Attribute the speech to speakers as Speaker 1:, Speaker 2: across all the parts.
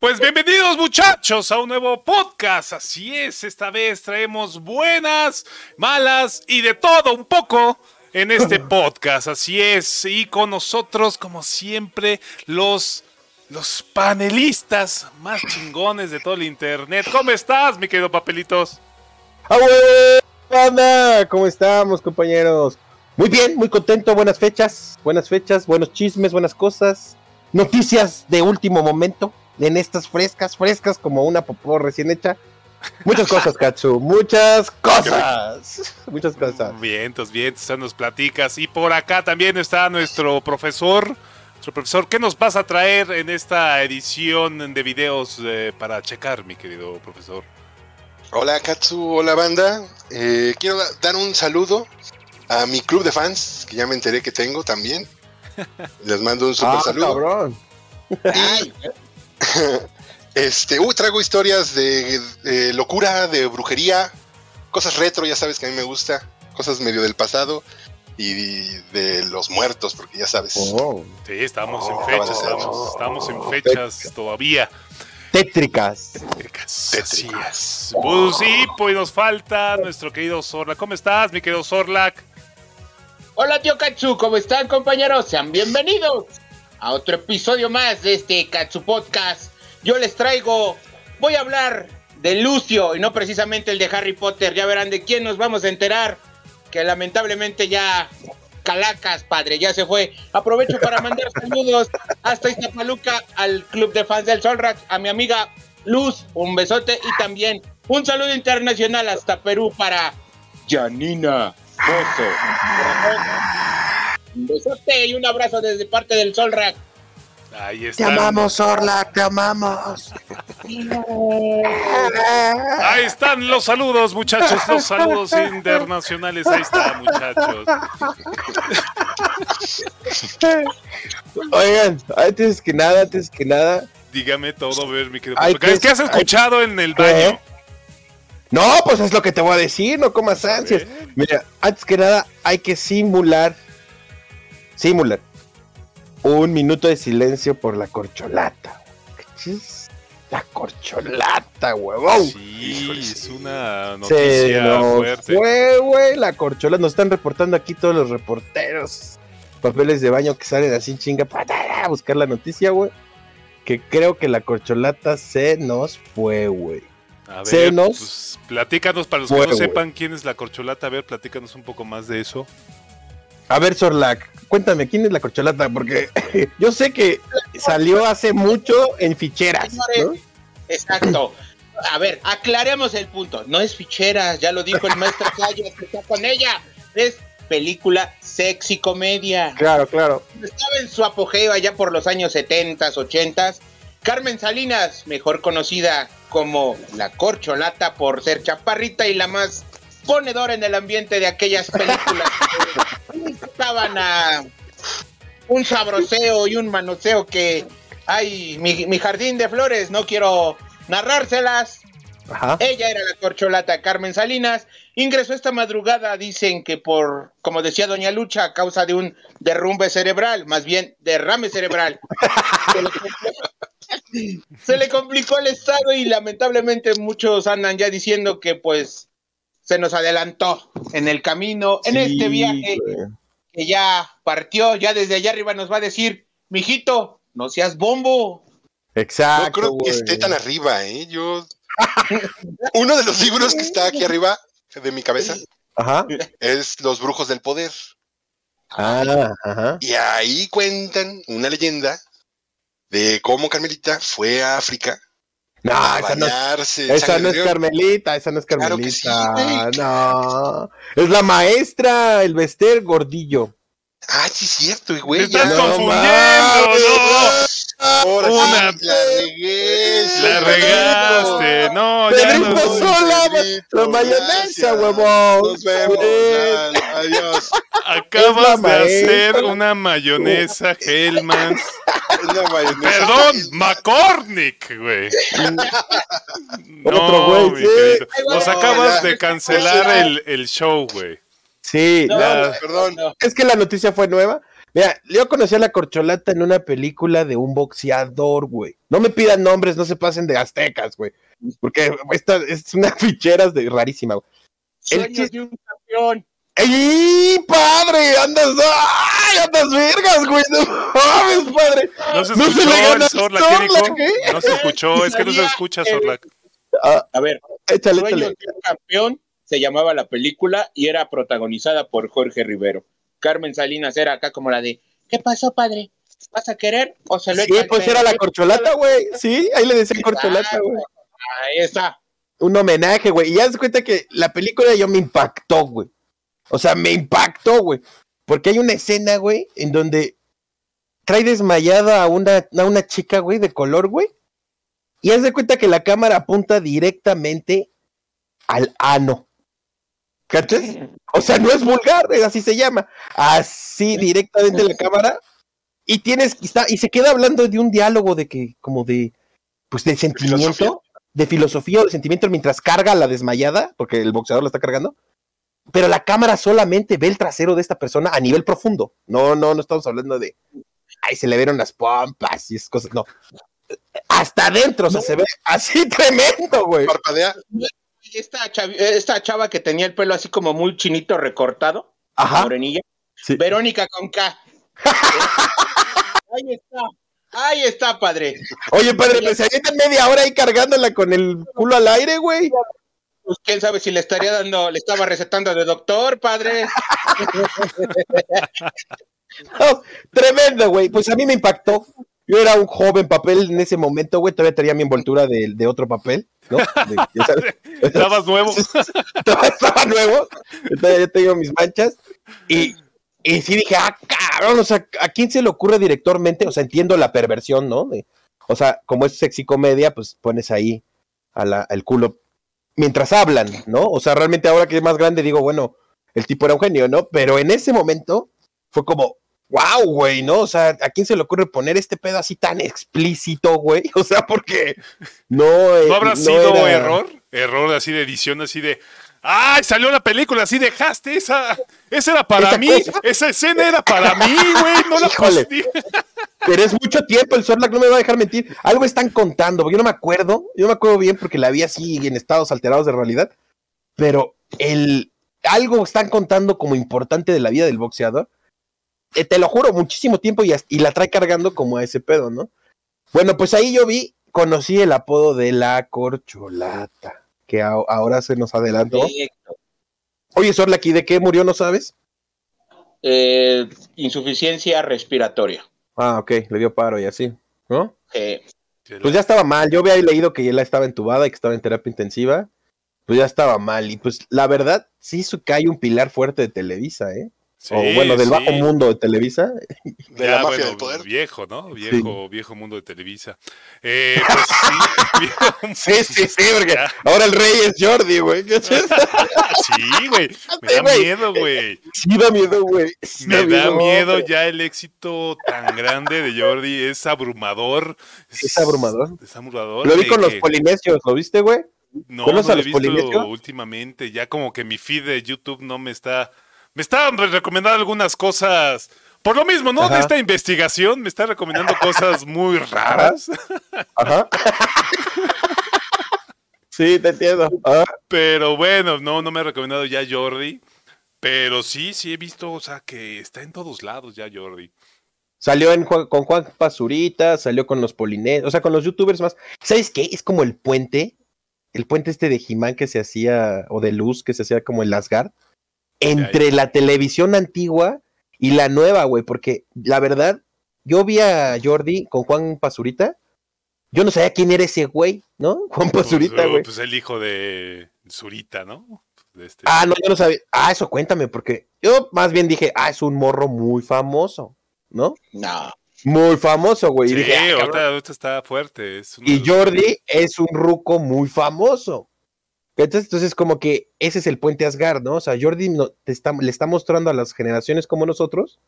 Speaker 1: Pues bienvenidos muchachos a un nuevo podcast. Así es, esta vez traemos buenas, malas y de todo un poco en este podcast. Así es, y con nosotros como siempre los los panelistas más chingones de todo el internet. ¿Cómo estás, mi querido Papelitos?
Speaker 2: ¡Banda! ¿Cómo estamos, compañeros? Muy bien, muy contento, buenas fechas, buenas fechas, buenos chismes, buenas cosas, noticias de último momento en estas frescas, frescas como una popó recién hecha. Muchas cosas, Katsu, muchas cosas. Muchas cosas.
Speaker 1: Vientos, vientos, nos platicas. Y por acá también está nuestro profesor. Nuestro profesor, ¿qué nos vas a traer en esta edición de videos eh, para checar, mi querido profesor?
Speaker 3: Hola, Katsu, hola, banda. Eh, quiero dar un saludo a mi club de fans, que ya me enteré que tengo también. Les mando un super
Speaker 2: ah,
Speaker 3: saludo.
Speaker 2: Cabrón.
Speaker 3: Y este, uh, traigo historias de, locura, de brujería, cosas retro, ya sabes que a mí me gusta, cosas medio del pasado y de los muertos, porque ya sabes.
Speaker 2: Oh.
Speaker 1: Sí, estamos en fechas, estamos, en fechas todavía.
Speaker 2: Tétricas.
Speaker 1: Tétricas. Tétricas. Pues sí, pues nos falta nuestro querido Zorla. ¿Cómo estás, mi querido Zorlac?
Speaker 4: Hola, tío Katsu, ¿cómo están, compañeros? Sean bienvenidos a otro episodio más de este Katsu Podcast. Yo les traigo, voy a hablar de Lucio y no precisamente el de Harry Potter. Ya verán de quién nos vamos a enterar. Que lamentablemente ya Calacas, padre, ya se fue. Aprovecho para mandar saludos hasta Iztapaluca al club de fans del Solrack, a mi amiga Luz, un besote y también un saludo internacional hasta Perú para Janina Bozo. Un besote y un abrazo desde parte del Sol Rack.
Speaker 1: Ahí
Speaker 2: Te
Speaker 1: están.
Speaker 2: amamos, Orla, te amamos.
Speaker 1: Ahí están los saludos, muchachos. Los saludos internacionales. Ahí está, muchachos.
Speaker 2: Oigan, antes que nada, antes que nada.
Speaker 1: Dígame todo, a ver, mi querido. Porque
Speaker 2: que-
Speaker 1: ¿Qué has escuchado en el
Speaker 2: ¿Qué?
Speaker 1: baño?
Speaker 2: No, pues es lo que te voy a decir, no comas ansias. Mira, antes que nada, hay que simular. Simular. Un minuto de silencio por la corcholata. La corcholata, huevón.
Speaker 1: Sí, es una
Speaker 2: Se
Speaker 1: noticia fuerte.
Speaker 2: fue, güey, la corcholata. Nos están reportando aquí todos los reporteros. Papeles de baño que salen así en chinga para buscar la noticia, güey. Que creo que la corcholata se nos fue, güey.
Speaker 1: A
Speaker 2: Se
Speaker 1: ver,
Speaker 2: nos
Speaker 1: pues, platícanos para los que no sepan quién es la corcholata. A ver, platícanos un poco más de eso.
Speaker 2: A ver, Sorlac, cuéntame, ¿quién es la corcholata? Porque yo sé que salió hace mucho en ficheras, ¿no?
Speaker 4: Exacto. A ver, aclaremos el punto. No es fichera, ya lo dijo el maestro Sayas que está con ella. Es película sexy comedia.
Speaker 2: Claro, claro.
Speaker 4: Estaba en su apogeo allá por los años 70s, 80s. Carmen Salinas, mejor conocida como la corcholata por ser chaparrita y la más ponedora en el ambiente de aquellas películas estaban a un sabroseo y un manoseo que ay, mi, mi jardín de flores, no quiero narrárselas.
Speaker 2: Ajá.
Speaker 4: Ella era la corcholata Carmen Salinas. Ingresó esta madrugada, dicen que por, como decía Doña Lucha, a causa de un derrumbe cerebral, más bien derrame cerebral. se, le complicó, se le complicó el estado y lamentablemente muchos andan ya diciendo que pues se nos adelantó en el camino, en
Speaker 2: Sí,
Speaker 4: este viaje
Speaker 2: güey.
Speaker 4: que ya partió, ya desde allá arriba nos va a decir, mijito, no seas bombo.
Speaker 2: Exacto.
Speaker 3: no creo que esté tan arriba, ¿eh? Yo. Uno de los libros que está aquí arriba de mi cabeza
Speaker 2: Ajá.
Speaker 3: es Los Brujos del Poder.
Speaker 2: Ah, ajá.
Speaker 3: Y ahí cuentan una leyenda de cómo Carmelita fue a África
Speaker 2: No,
Speaker 3: a
Speaker 2: esa no,
Speaker 3: bañarse.
Speaker 2: esa no es. Carmelita, esa no es
Speaker 3: Claro
Speaker 2: Carmelita.
Speaker 3: que sí, güey.
Speaker 2: no. Es la maestra, el Bester Gordillo.
Speaker 3: Ah, sí, es cierto,
Speaker 1: Te
Speaker 3: güey.
Speaker 1: estás
Speaker 2: no
Speaker 1: confundiendo, no.
Speaker 3: Ahora
Speaker 1: Una-
Speaker 3: sí, la regué.
Speaker 1: La regaste. No, ya
Speaker 2: Pedrito
Speaker 1: no.
Speaker 2: Sola, la mayonesa, huevón.
Speaker 3: Nos vemos. Adiós.
Speaker 1: Acabas de hacer una mayonesa Hellmann's.
Speaker 3: Una mayonesa.
Speaker 1: Perdón, McCormick, güey.
Speaker 2: Otro güey,
Speaker 1: Nos acabas de cancelar el, el show, güey.
Speaker 2: Sí,
Speaker 4: No,
Speaker 2: la-
Speaker 3: Perdón.
Speaker 4: no.
Speaker 2: es que la noticia fue nueva. Mira, yo conocí a la corcholata en una película de un boxeador, güey. No me pidan nombres, no se pasen de aztecas, güey. Porque esta es una ficheras de rarísima, güey. El
Speaker 4: Sueños de un campeón.
Speaker 2: ¡Ey, padre! ¡Andas! ¡Ay, andas vergas, güey! ¡No mames, padre!
Speaker 1: No se
Speaker 2: No se
Speaker 1: escuchó
Speaker 2: le gana
Speaker 1: Sorlac,
Speaker 2: ¿eh?
Speaker 1: No se escuchó, es que no se escucha Sorlac.
Speaker 2: Ah,
Speaker 4: A ver,
Speaker 2: échale,
Speaker 4: Sueños
Speaker 2: échale.
Speaker 4: de un campeón se llamaba la película y era protagonizada por Jorge Rivero. Carmen Salinas era acá como la de ¿Qué pasó, padre? ¿Vas a querer o se lo
Speaker 2: Sí, pues
Speaker 4: perro?"
Speaker 2: era la corcholata, güey. Sí, ahí le decían corcholata, güey.
Speaker 4: Ahí está.
Speaker 2: un homenaje, güey. Y ya se cuenta que la película yo me impactó, güey. O sea, me impactó, güey. Porque hay una escena, güey, en donde trae desmayada a una, a una chica, güey, de color, güey. Y haz de cuenta que la cámara apunta directamente al ano. ¿Cachas? O sea, no es vulgar, así se llama. Así directamente la cámara. Y tienes, y, está, y se queda hablando de un diálogo de que, como de, pues de sentimiento
Speaker 3: filosofía.
Speaker 2: de filosofía o de sentimiento mientras carga a la desmayada, porque el boxeador la está cargando, pero la cámara solamente ve el trasero de esta persona a nivel profundo. No, no, no estamos hablando de, ay, se le vieron las pompas y esas cosas, no. Hasta adentro, o sea, se ve así tremendo, güey.
Speaker 3: Parpadea.
Speaker 4: Esta, chava que tenía el pelo así como muy chinito recortado,
Speaker 2: Ajá.
Speaker 4: morenilla,
Speaker 2: sí.
Speaker 4: Verónica con K. ahí está, ahí está, padre.
Speaker 2: Oye, padre, pues avientan media hora ahí cargándola con el culo al aire, güey.
Speaker 4: Pues quién sabe si le estaría dando, le estaba recetando de doctor, padre.
Speaker 2: No, tremendo, güey. Pues a mí me impactó. Yo era un joven papel en ese momento, güey. Todavía tenía mi envoltura de, de otro papel, ¿no? De- ya sabes.
Speaker 1: Estabas nuevo.
Speaker 2: estaba, estaba nuevo, entonces ya tengo mis manchas. Y, y sí dije, ah, cabrón, o sea, ¿a quién se le ocurre directormente? O sea, entiendo la perversión, ¿no? De- o sea, como es sexy comedia, pues pones ahí a la, el culo mientras hablan, ¿no? O sea, realmente ahora que es más grande digo, bueno, el tipo era un genio, ¿no? Pero en ese momento fue como, wow, güey, ¿no? O sea, ¿a quién se le ocurre poner este pedo así tan explícito, güey? O sea, porque no... eh,
Speaker 1: ¿No habrá
Speaker 2: no
Speaker 1: sido
Speaker 2: era-
Speaker 1: error? Error así de edición, así de. ¡Ay, salió la película! Así dejaste esa. Esa era para
Speaker 2: Esa
Speaker 1: mí.
Speaker 2: cosa.
Speaker 1: Esa escena era para mí, güey. No la pusiste.
Speaker 2: Pero es mucho tiempo, el Sorlac no me va a dejar mentir. Algo están contando, porque yo no me acuerdo, yo no me acuerdo bien porque la vi así en estados alterados de realidad, pero el algo están contando como importante de la vida del boxeador. Eh, te lo juro, muchísimo tiempo y, la trae cargando como a ese pedo, ¿no? Bueno, pues ahí yo vi, conocí el apodo de la corcholata, que a- ahora se nos adelantó. Oye, Sorlac, ¿y de qué murió, no sabes?
Speaker 4: Eh, insuficiencia respiratoria.
Speaker 2: Ah, ok, le dio paro y así, ¿no?
Speaker 4: Eh,
Speaker 2: Pues ya estaba mal. Yo había leído que ella estaba entubada y que estaba en terapia intensiva. Pues ya estaba mal. Y pues la verdad, sí su- cae un pilar fuerte de Televisa, ¿eh?
Speaker 1: Sí,
Speaker 2: o bueno, del
Speaker 1: sí.
Speaker 2: bajo mundo de Televisa.
Speaker 3: De
Speaker 1: Ya,
Speaker 3: la mafia
Speaker 1: bueno,
Speaker 3: del poder.
Speaker 1: Viejo, ¿no? Viejo, viejo mundo de Televisa. Eh, pues sí, viejo
Speaker 2: Sí, sí, sí, porque
Speaker 1: Ya.
Speaker 2: ahora el rey es Jordi, güey.
Speaker 1: Sí, güey. Me da miedo, güey.
Speaker 2: Sí da miedo, güey. Sí
Speaker 1: Me da miedo ya el éxito tan grande de Jordi. Es abrumador.
Speaker 2: Es abrumador.
Speaker 1: Es abrumador.
Speaker 2: Lo vi con los
Speaker 1: que-
Speaker 2: polinesios, ¿lo viste, güey?
Speaker 1: No,
Speaker 2: ¿Conoces
Speaker 1: no lo he
Speaker 2: los
Speaker 1: visto
Speaker 2: polinesios?
Speaker 1: últimamente. Ya como que mi feed de YouTube no me está. Me está recomendando algunas cosas. Por lo mismo, ¿no?
Speaker 2: Ajá.
Speaker 1: De esta investigación me está recomendando cosas muy raras.
Speaker 2: Ajá. sí, te entiendo.
Speaker 1: Pero bueno, no, no me ha recomendado ya Jordi. Pero sí, sí he visto, o sea, que está en todos lados ya Jordi.
Speaker 2: Salió en Juan- con Juan Pazurita, salió con los polinesios, o sea, con los youtubers más. ¿Sabes qué? Es como el puente, el puente este de Jimán que se hacía, o de Luz que se hacía como el Asgard, entre la televisión antigua y la nueva, güey, porque la verdad, yo vi a Jordi con Juan Pazurita, yo no sabía quién era ese güey, ¿no? Juan Pazurita,
Speaker 1: pues,
Speaker 2: güey.
Speaker 1: pues el hijo de Zurita, ¿no? De este-
Speaker 2: Ah, no, yo no sabía. Ah, eso cuéntame, porque yo más bien dije, ah, es un morro muy famoso, ¿no?
Speaker 4: no.
Speaker 2: Muy famoso, güey.
Speaker 1: Sí,
Speaker 2: y dije, ah, cabrón.
Speaker 1: ahorita, ahorita está fuerte. es
Speaker 2: Y
Speaker 1: los-
Speaker 2: Jordi es un ruco muy famoso. Entonces, entonces, como que ese es el puente Asgard, ¿no? O sea, Jordi no- te está- le está mostrando a las generaciones como nosotros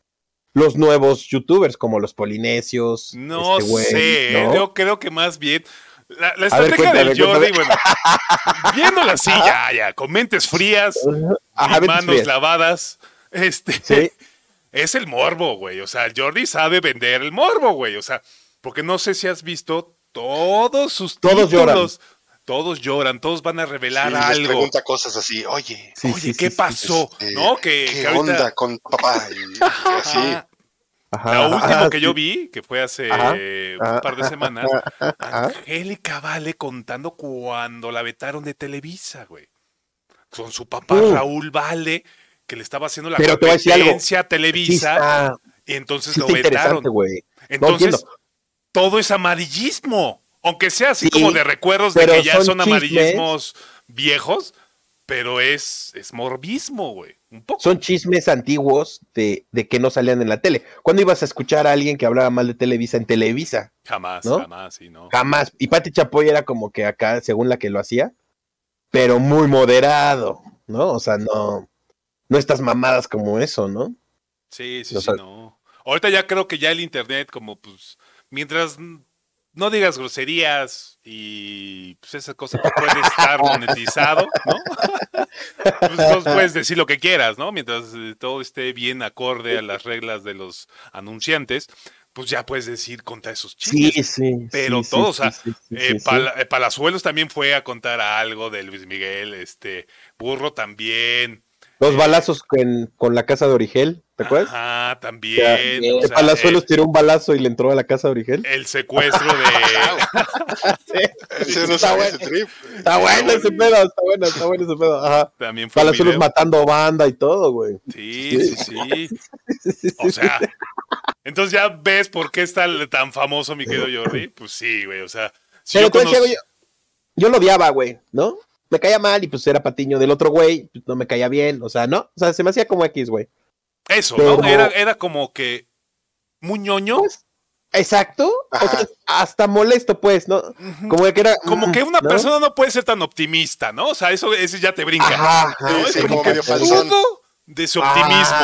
Speaker 2: los nuevos youtubers, como los polinesios.
Speaker 1: No
Speaker 2: este güey,
Speaker 1: sé, ¿eh?
Speaker 2: ¿no?
Speaker 1: yo creo que más bien. La, la
Speaker 2: A ver,
Speaker 1: estrategia
Speaker 2: cuéntame,
Speaker 1: del Jordi,
Speaker 2: cuéntame.
Speaker 1: bueno, viéndola así, ya, ya, con mentes frías,
Speaker 2: Ajá,
Speaker 1: y
Speaker 2: vete
Speaker 1: manos
Speaker 2: frías.
Speaker 1: lavadas, este,
Speaker 2: Sí,
Speaker 1: es el morbo, güey. O sea, Jordi sabe vender el morbo, güey. O sea, porque no sé si has visto todos sus
Speaker 2: Todos
Speaker 1: títulos. Todos lloran, todos van a revelar
Speaker 3: Sí, les
Speaker 1: algo.
Speaker 3: pregunta cosas así, oye,
Speaker 2: Sí,
Speaker 1: Oye,
Speaker 2: sí,
Speaker 1: ¿qué
Speaker 2: sí,
Speaker 1: pasó?
Speaker 3: este,
Speaker 1: ¿No? Que,
Speaker 3: ¿qué
Speaker 1: que ahorita-
Speaker 3: onda con papá? Y, y así.
Speaker 1: Ajá.
Speaker 2: Ajá,
Speaker 1: Lo último
Speaker 2: ajá,
Speaker 1: que
Speaker 2: sí.
Speaker 1: yo vi, que fue hace
Speaker 2: Ajá, ajá,
Speaker 1: un par de semanas. Angélica Vale contando cuando la vetaron de Televisa, güey. Con su papá
Speaker 2: Uh.
Speaker 1: Raúl Vale, que le estaba haciendo la
Speaker 2: Pero te voy a decir algo.
Speaker 1: competencia a
Speaker 2: Sí
Speaker 1: Televisa,
Speaker 2: está,
Speaker 1: y entonces
Speaker 2: sí
Speaker 1: lo vetaron. Entonces, todo es amarillismo. Aunque sea así
Speaker 2: Sí,
Speaker 1: como de recuerdos de que ya
Speaker 2: son
Speaker 1: amarillismos viejos, pero es, es morbismo, güey. Un poco.
Speaker 2: Son chismes antiguos de, de que no salían en la tele. ¿Cuándo ibas a escuchar a alguien que hablaba mal de Televisa en Televisa?
Speaker 1: Jamás,
Speaker 2: ¿no?
Speaker 1: jamás, sí, no.
Speaker 2: Jamás. Y Pati Chapoy era como que acá, según la que lo hacía, pero muy moderado, ¿no? O sea, no, no estas mamadas como eso, ¿no?
Speaker 1: Sí, sí,
Speaker 2: O
Speaker 1: sí, no. Ahorita ya creo que ya el internet, como pues, mientras no digas groserías y pues esa cosa que puede estar monetizado, ¿no? pues puedes decir lo que quieras, ¿no? Mientras eh, todo esté bien acorde a las reglas de los anunciantes, pues ya puedes decir contra esos chismes.
Speaker 2: Sí, sí.
Speaker 1: Pero
Speaker 2: sí,
Speaker 1: todo,
Speaker 2: sí,
Speaker 1: o sea,
Speaker 2: sí,
Speaker 1: Eh, eh, Palazuelos también fue a contar algo de Luis Miguel, este, Burro también.
Speaker 2: Los balazos con, con la casa de Origel, ¿te acuerdas?
Speaker 1: Ajá, también. O sea,
Speaker 2: Palazuelos tiró un balazo y le entró a la casa de Origel.
Speaker 1: el secuestro de
Speaker 3: Ese no
Speaker 2: Está bueno.
Speaker 3: ese trip.
Speaker 2: Está bueno ese pedo, está bueno, está bueno ese pedo. Ajá.
Speaker 1: también fue
Speaker 2: Palazuelos matando banda y todo, güey.
Speaker 1: Sí, sí, sí. O sea, entonces ya ves por qué está tan famoso mi querido Jordi. Pues sí, güey. O sea, si
Speaker 2: Pero
Speaker 1: yo
Speaker 2: algo, yo, yo lo odiaba, güey, ¿no? Me caía mal y pues era patiño del otro güey, pues, no me caía bien, o sea, ¿no? O sea, se me hacía como X, güey.
Speaker 1: Eso,
Speaker 2: pero-
Speaker 1: ¿no? Era, era como que muy ñoño.
Speaker 2: Pues, Exacto. O sea, hasta molesto, pues, ¿no? Como que era.
Speaker 1: Como que una
Speaker 2: ¿no?
Speaker 1: persona no puede ser tan optimista, ¿no? O sea, eso, eso ya te brinca.
Speaker 2: Ajá,
Speaker 1: ¿no?
Speaker 3: Sí,
Speaker 1: Es
Speaker 3: sí,
Speaker 1: como
Speaker 3: medio falsón.
Speaker 1: de su optimismo.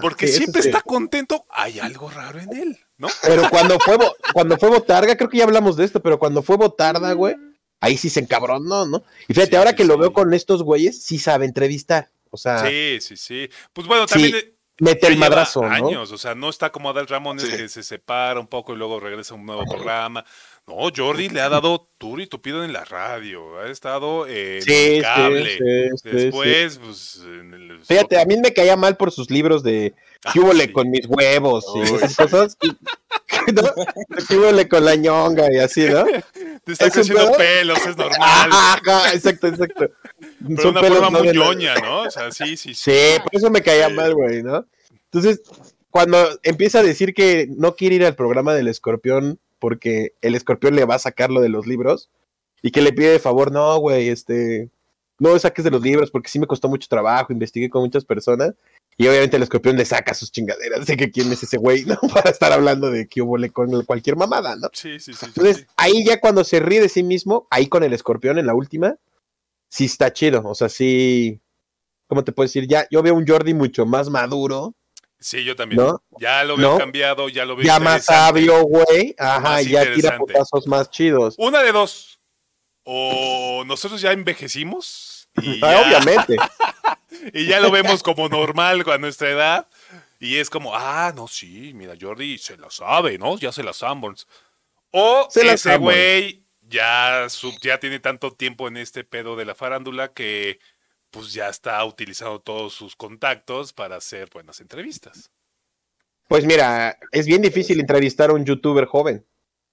Speaker 1: Porque
Speaker 2: sí,
Speaker 1: siempre está contento. Hay algo raro en él, ¿no?
Speaker 2: Pero cuando fue, cuando fue Botarga, creo que ya hablamos de esto, pero cuando fue Botarda, güey, ahí sí se encabronó, ¿no? Y fíjate,
Speaker 1: Sí,
Speaker 2: ahora
Speaker 1: sí,
Speaker 2: que lo
Speaker 1: sí.
Speaker 2: veo con estos güeyes, sí sabe entrevistar. O sea,
Speaker 1: Sí, sí, sí. Pues bueno,
Speaker 2: Sí,
Speaker 1: también eh,
Speaker 2: mete el madrazo, ¿no?
Speaker 1: años, o sea, no está como Adal Ramones
Speaker 3: Sí.
Speaker 1: que se separa un poco y luego regresa a un nuevo programa. No, Jordi le ha dado duro y tupido en la radio, ha estado en
Speaker 2: Sí,
Speaker 1: el cable.
Speaker 2: sí, sí,
Speaker 1: Después, pues, en el...
Speaker 2: Fíjate, a mí me caía mal por sus libros de
Speaker 1: Ah,
Speaker 2: ¿Qué
Speaker 1: sí.
Speaker 2: con mis huevos? Y
Speaker 3: Uy.
Speaker 2: esas cosas. ¿no? ¿Qué huele con la ñonga? Y así, ¿no?
Speaker 1: Te está
Speaker 2: ¿Es
Speaker 1: creciendo pelos, es normal.
Speaker 2: Ajá, exacto, exacto.
Speaker 1: pero
Speaker 2: Son
Speaker 1: una
Speaker 2: pelos
Speaker 1: forma
Speaker 2: no
Speaker 1: muy ñoña, ¿no? O sea, sí, sí, sí.
Speaker 2: Sí, por eso me caía mal, güey, ¿no? Entonces, cuando empieza a decir que no quiere ir al programa del escorpión porque el escorpión le va a sacar lo de los libros y que le pide de favor, no, güey, este, no saques de los libros porque sí me costó mucho trabajo, investigué con muchas personas y obviamente el escorpión le saca sus chingaderas de que quién es ese güey, ¿no? Para estar hablando de que hubo con cualquier mamada, ¿no?
Speaker 1: Sí, sí, sí. sí,
Speaker 2: Entonces,
Speaker 1: sí.
Speaker 2: ahí ya cuando se ríe de sí mismo, ahí con el escorpión en la última, sí está chido. O sea, sí. ¿Cómo te puedo decir? Ya, yo veo un Jordi mucho más maduro,
Speaker 1: Sí, yo también.
Speaker 2: ¿no?
Speaker 1: Ya lo veo
Speaker 2: ¿No?
Speaker 1: cambiado, ya lo veo
Speaker 2: Ya más sabio, güey. Ajá, ya tira putazos más chidos.
Speaker 1: Una de dos. O nosotros ya envejecimos y
Speaker 2: Ah,
Speaker 1: ya,
Speaker 2: obviamente.
Speaker 1: y ya lo vemos como normal a nuestra edad. Y es como, ah, no, sí, mira, Jordi se la sabe, ¿no? Ya se la Sanborns. O
Speaker 2: Se
Speaker 1: ese güey ya, ya tiene tanto tiempo en este pedo de la farándula que pues ya está utilizando todos sus contactos para hacer buenas entrevistas.
Speaker 2: Pues mira, es bien difícil entrevistar a un youtuber joven.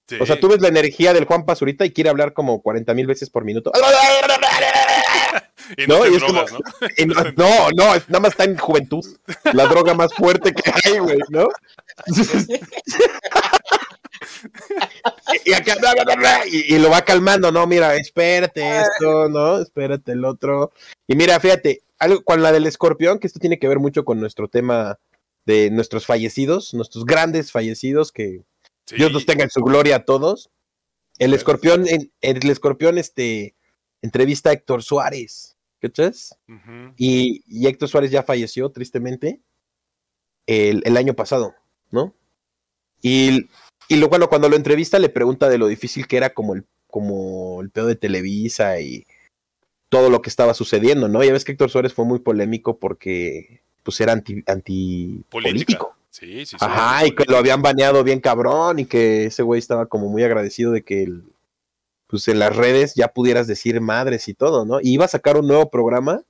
Speaker 1: Sí.
Speaker 2: O sea, tú ves la energía del Juan Pazurita y quiere hablar como 40 mil veces por minuto.
Speaker 1: y no,
Speaker 2: no, y es
Speaker 1: drogas,
Speaker 2: como-
Speaker 1: ¿no?
Speaker 2: Y no, no, no, es- nada más está en juventud. La droga más fuerte que hay, güey, ¿no? y, acá, bla, bla, bla, bla, y, y lo va calmando, no, mira, espérate esto, ¿no? Espérate el otro. Y mira, fíjate, algo con la del escorpión, que esto tiene que ver mucho con nuestro tema de nuestros fallecidos, nuestros grandes fallecidos, que
Speaker 1: Sí.
Speaker 2: Dios los tenga en su gloria a todos. El escorpión, en- el escorpión, este, entrevista a Héctor Suárez, ¿cachas?
Speaker 1: Ujú.
Speaker 2: Y, y Héctor Suárez ya falleció, tristemente, el, el año pasado, ¿no? Y, y lo bueno, cuando lo entrevista le pregunta de lo difícil que era como el, como el pedo de Televisa y todo lo que estaba sucediendo, ¿no? Ya ves que Héctor Suárez fue muy polémico porque pues era anti, político.
Speaker 1: Sí, sí, sí.
Speaker 2: Ajá, y que lo habían baneado bien cabrón y que ese güey estaba como muy agradecido de que el- pues en las redes ya pudieras decir madres y todo, ¿no? Y iba a sacar un nuevo programa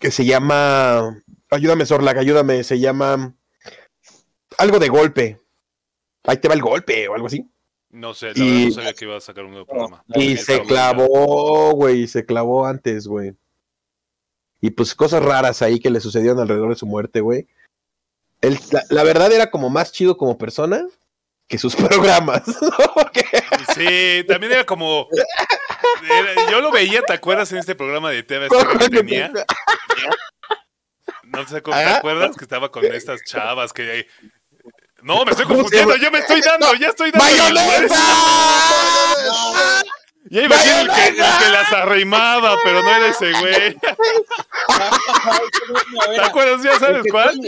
Speaker 2: que se llama, ayúdame Sorlag, ayúdame, se llama algo de golpe. Ahí te va el golpe o algo así.
Speaker 1: No sé, la
Speaker 2: Y-
Speaker 1: verdad no sabía que iba a sacar un nuevo programa.
Speaker 2: Y se clavó, güey, se clavó antes, güey. Y pues cosas raras ahí que le sucedieron alrededor de su muerte, güey. La, la verdad era como más chido como persona que sus programas.
Speaker 1: Sí, también era como. era- yo lo veía, ¿te acuerdas en este programa de TV que tenía? No sé cómo te acuerdas que estaba con estas chavas que. No, me estoy
Speaker 2: ¿Cómo se
Speaker 1: confundiendo, yo me estoy dando, ya estoy dando.
Speaker 2: ¡Mayonesa!
Speaker 1: Ya iba a decir el que, el que las arrimaba, pero no era ese güey. ¿Te acuerdas? ¿Ya sabes cuál?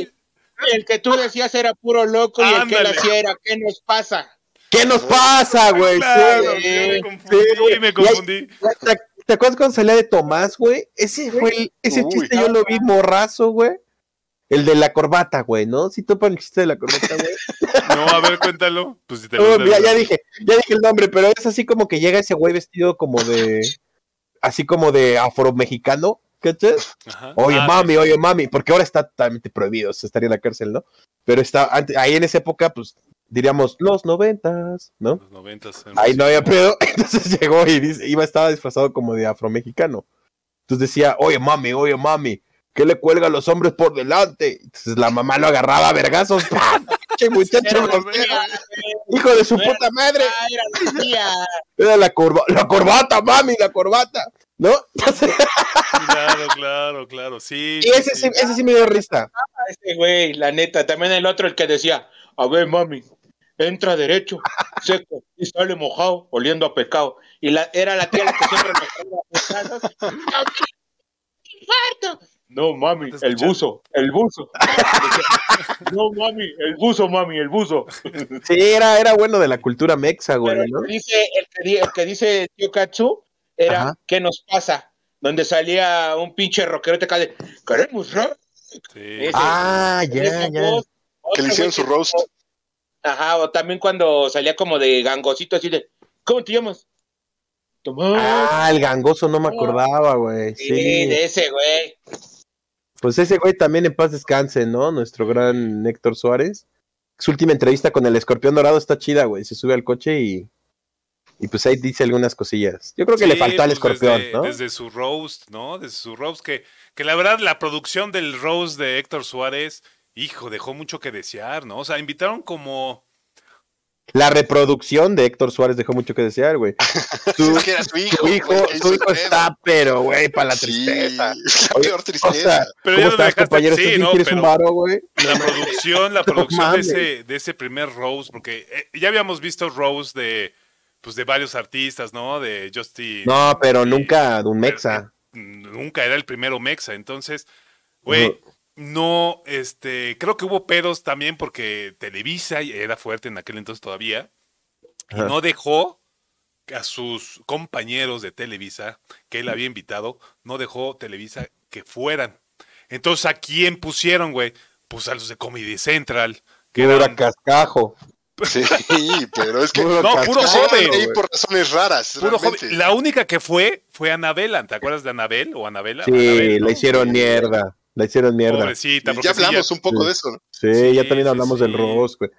Speaker 4: El que tú decías era puro loco y el que él hacía era ¿qué nos pasa?
Speaker 2: ¿Qué nos pasa, güey?
Speaker 1: Claro,
Speaker 2: Sí.
Speaker 1: me confundí,
Speaker 2: güey.
Speaker 1: me confundí.
Speaker 2: ¿Te, te acuerdas cuando salía de Tomás, güey? Ese fue el- ese
Speaker 3: Uy.
Speaker 2: chiste yo lo vi morrazo, güey. El de la corbata, güey, ¿no? Si topan el chiste de la corbata, güey.
Speaker 1: No, a ver, cuéntalo. Pues si te
Speaker 2: No,
Speaker 1: lo
Speaker 2: ya, ya dije, ya dije el nombre, pero es así como que llega ese güey vestido como de, así como de afromexicano, ¿cachas?
Speaker 1: Ajá.
Speaker 2: Oye,
Speaker 1: Ah,
Speaker 2: mami, oye, mami, porque ahora está totalmente prohibido, se estaría en la cárcel, ¿no? Pero está, antes, ahí en esa época, pues, diríamos, los noventas, ¿no?
Speaker 1: Los noventas.
Speaker 2: Ahí no había pedo, entonces llegó y dice, iba, estaba disfrazado como de afromexicano. Entonces decía, oye, mami, oye, mami, ¿qué le cuelga a los hombres por delante? Entonces la mamá lo agarraba a vergazos. Che muchacho, hijo de su puta madre.
Speaker 4: ah, era la mía.
Speaker 2: Era la, corba- la corbata, mami, la corbata, ¿no?
Speaker 1: Claro, claro, claro. Sí.
Speaker 2: y ese sí, ese sí me dio risa.
Speaker 4: Ese güey, la neta. También el otro, el que decía, a ver, mami, entra derecho, seco, y sale mojado, oliendo a pecado. Y la, era la tía la que siempre nos No, mami,
Speaker 1: ¿Te
Speaker 4: el buzo, el buzo. No, mami, el buzo, mami, el buzo.
Speaker 2: Sí, era, era bueno de la cultura mexa, güey,
Speaker 4: Pero el
Speaker 2: ¿no?
Speaker 4: que dice, el que, di- el que dice Tío Katsu era
Speaker 2: Ajá.
Speaker 4: ¿qué nos pasa? Donde salía un pinche rockero acá de queremos rock.
Speaker 1: Sí.
Speaker 4: Ese-
Speaker 2: Ah, ya, ya.
Speaker 3: Que le hicieron su roast.
Speaker 4: Ajá, o también cuando salía como de gangosito así de ¿cómo te llamas? Tomás.
Speaker 2: Ah, el gangoso no me acordaba, güey.
Speaker 4: sí,
Speaker 2: Sí.
Speaker 4: de ese güey.
Speaker 2: Pues ese güey también en paz descanse, ¿no? Nuestro gran Héctor Suárez. Su última entrevista con el escorpión dorado está chida, güey. Se sube al coche y. Y pues ahí dice algunas cosillas. Yo creo que le faltó al
Speaker 1: pues,
Speaker 2: escorpión,
Speaker 1: desde,
Speaker 2: ¿no?
Speaker 1: Desde su roast, ¿no? Desde su roast, que, que la verdad la producción del roast de Héctor Suárez, hijo, dejó mucho que desear, ¿no? O sea, invitaron como...
Speaker 2: La reproducción de Héctor Suárez dejó mucho que desear, güey. Su,
Speaker 3: Es que era su hijo.
Speaker 2: su hijo, su hijo está, pero, güey, para la tristeza.
Speaker 3: Sí, la
Speaker 2: Oye,
Speaker 3: peor
Speaker 2: O
Speaker 3: tristeza.
Speaker 2: sea,
Speaker 1: Pero
Speaker 2: ¿cómo estás,
Speaker 1: dejaste-
Speaker 2: compañero?
Speaker 1: sí, no,
Speaker 2: ¿Quieres un varo, güey?
Speaker 1: La producción, la producción de ese, de ese primer roast, porque eh, ya habíamos visto roast de, pues, de varios artistas, ¿no? De Justin...
Speaker 2: No, pero
Speaker 1: y-
Speaker 2: nunca de un mexa.
Speaker 1: nunca era el primero Mexa. Entonces, güey, no, este, creo que hubo pedos también porque Televisa era fuerte en aquel entonces todavía y no dejó a sus compañeros de Televisa que él había invitado, no dejó Televisa que fueran. Entonces, ¿a quién pusieron, güey? Pues a los de Comedy Central. Que
Speaker 2: Pura
Speaker 1: eran,
Speaker 2: cascajo.
Speaker 3: Sí, pero es que.
Speaker 2: Puro
Speaker 1: No, puro joven.
Speaker 3: ahí por razones raras.
Speaker 1: puro joven.
Speaker 3: realmente.
Speaker 1: La única que fue fue Anabela. ¿Te acuerdas de Anabel o Anabela?
Speaker 2: Sí,
Speaker 1: Anabel, ¿no?
Speaker 2: la hicieron mierda. La hicieron mierda.
Speaker 1: Pobrecita,
Speaker 3: ya
Speaker 1: sí,
Speaker 3: hablamos un poco
Speaker 2: Sí.
Speaker 3: de eso. ¿no?
Speaker 2: Sí,
Speaker 1: Sí,
Speaker 2: ya también
Speaker 1: sí,
Speaker 2: hablamos del. Ross, güey.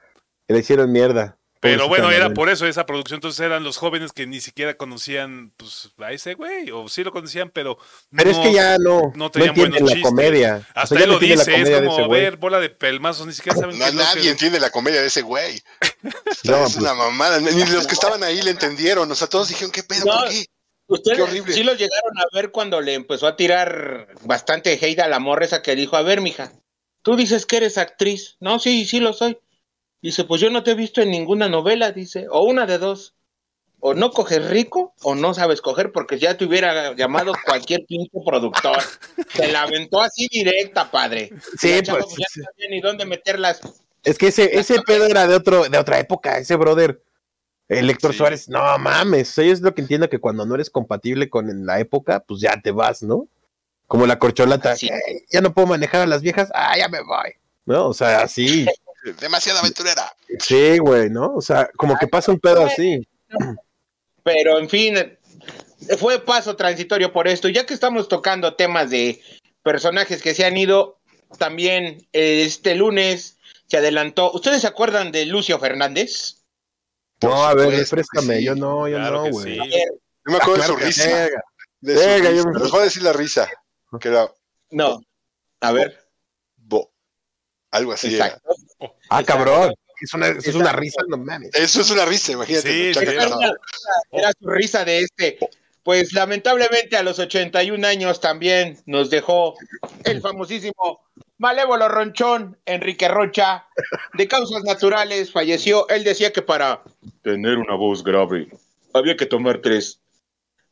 Speaker 2: Le hicieron mierda.
Speaker 1: Pero bueno, era por eso esa producción. Entonces eran los jóvenes que ni siquiera conocían pues, a ese güey, o sí lo conocían, pero.
Speaker 2: Pero es
Speaker 1: no-
Speaker 2: que ya no,
Speaker 1: no
Speaker 2: no,
Speaker 1: tenían
Speaker 2: entienden
Speaker 1: buenos
Speaker 2: la
Speaker 1: chistes.
Speaker 2: comedia. O
Speaker 1: Hasta
Speaker 2: sea, ya
Speaker 1: él
Speaker 2: no
Speaker 1: lo
Speaker 2: la
Speaker 1: dice, es como,
Speaker 2: ese
Speaker 1: a ver, bola de pelmazos, ni siquiera saben
Speaker 3: No,
Speaker 1: qué
Speaker 3: nadie
Speaker 1: que-
Speaker 3: entiende la comedia de ese güey.
Speaker 2: No,
Speaker 3: es
Speaker 2: pues,
Speaker 3: una mamada. Ni los que estaban ahí le entendieron. O sea, todos dijeron, ¿qué pedo?
Speaker 4: No,
Speaker 3: ¿Por qué?
Speaker 4: Ustedes sí los llegaron a ver cuando le empezó a tirar bastante hate a la morra esa que dijo, a ver, mija, tú dices que eres actriz. No, sí, sí lo soy. Dice, pues yo no te he visto en ninguna novela, dice, o una de dos. O no coges rico o no sabes coger porque ya te hubiera llamado cualquier pinche productor. Se la aventó así directa, padre.
Speaker 2: Sí,
Speaker 4: La chava,
Speaker 2: pues,
Speaker 4: ya
Speaker 2: sí.
Speaker 4: no sabía ni dónde meterlas.
Speaker 2: es que ese, ese pedo era de otro, de otra época, ese brother. El Héctor
Speaker 1: Sí.
Speaker 2: Suárez, no mames. Yo es lo que entiendo que cuando no eres compatible con la época, pues ya te vas, ¿no? Como la corcholata.
Speaker 4: Sí.
Speaker 2: "Eh, ya no puedo manejar a las viejas. Ah, ya me voy. ¿No? O sea, así.
Speaker 3: Demasiada aventurera.
Speaker 2: Sí, güey, ¿no? O sea, como que pasa un pedo así.
Speaker 4: Pero en fin, fue paso transitorio por esto. Ya que estamos tocando temas de personajes que se han ido, también este lunes se adelantó. ¿Ustedes se acuerdan de Lucio Fernández?
Speaker 3: Por
Speaker 2: No, a ver,
Speaker 3: sí.
Speaker 2: Yo no, yo
Speaker 1: Claro
Speaker 2: no, güey.
Speaker 1: sí.
Speaker 3: Yo me acuerdo
Speaker 2: Claro
Speaker 3: de su risa.
Speaker 2: venga.
Speaker 3: De su
Speaker 2: Venga, yo
Speaker 3: risa.
Speaker 2: me-
Speaker 3: Les voy a decir la risa. Que era
Speaker 4: No. A ver.
Speaker 3: bo. Algo así era.
Speaker 4: Exacto.
Speaker 2: Ah,
Speaker 4: Exacto.
Speaker 2: cabrón. Es una, es una risa, no mames.
Speaker 3: Eso es una risa, imagínate.
Speaker 1: Sí, sí.
Speaker 4: Era, una- era su risa de este. Pues lamentablemente a los 81 años también nos dejó el famosísimo malévolo ronchón Enrique Rocha. De causas naturales falleció. Él decía que para tener una voz grave había que tomar tres.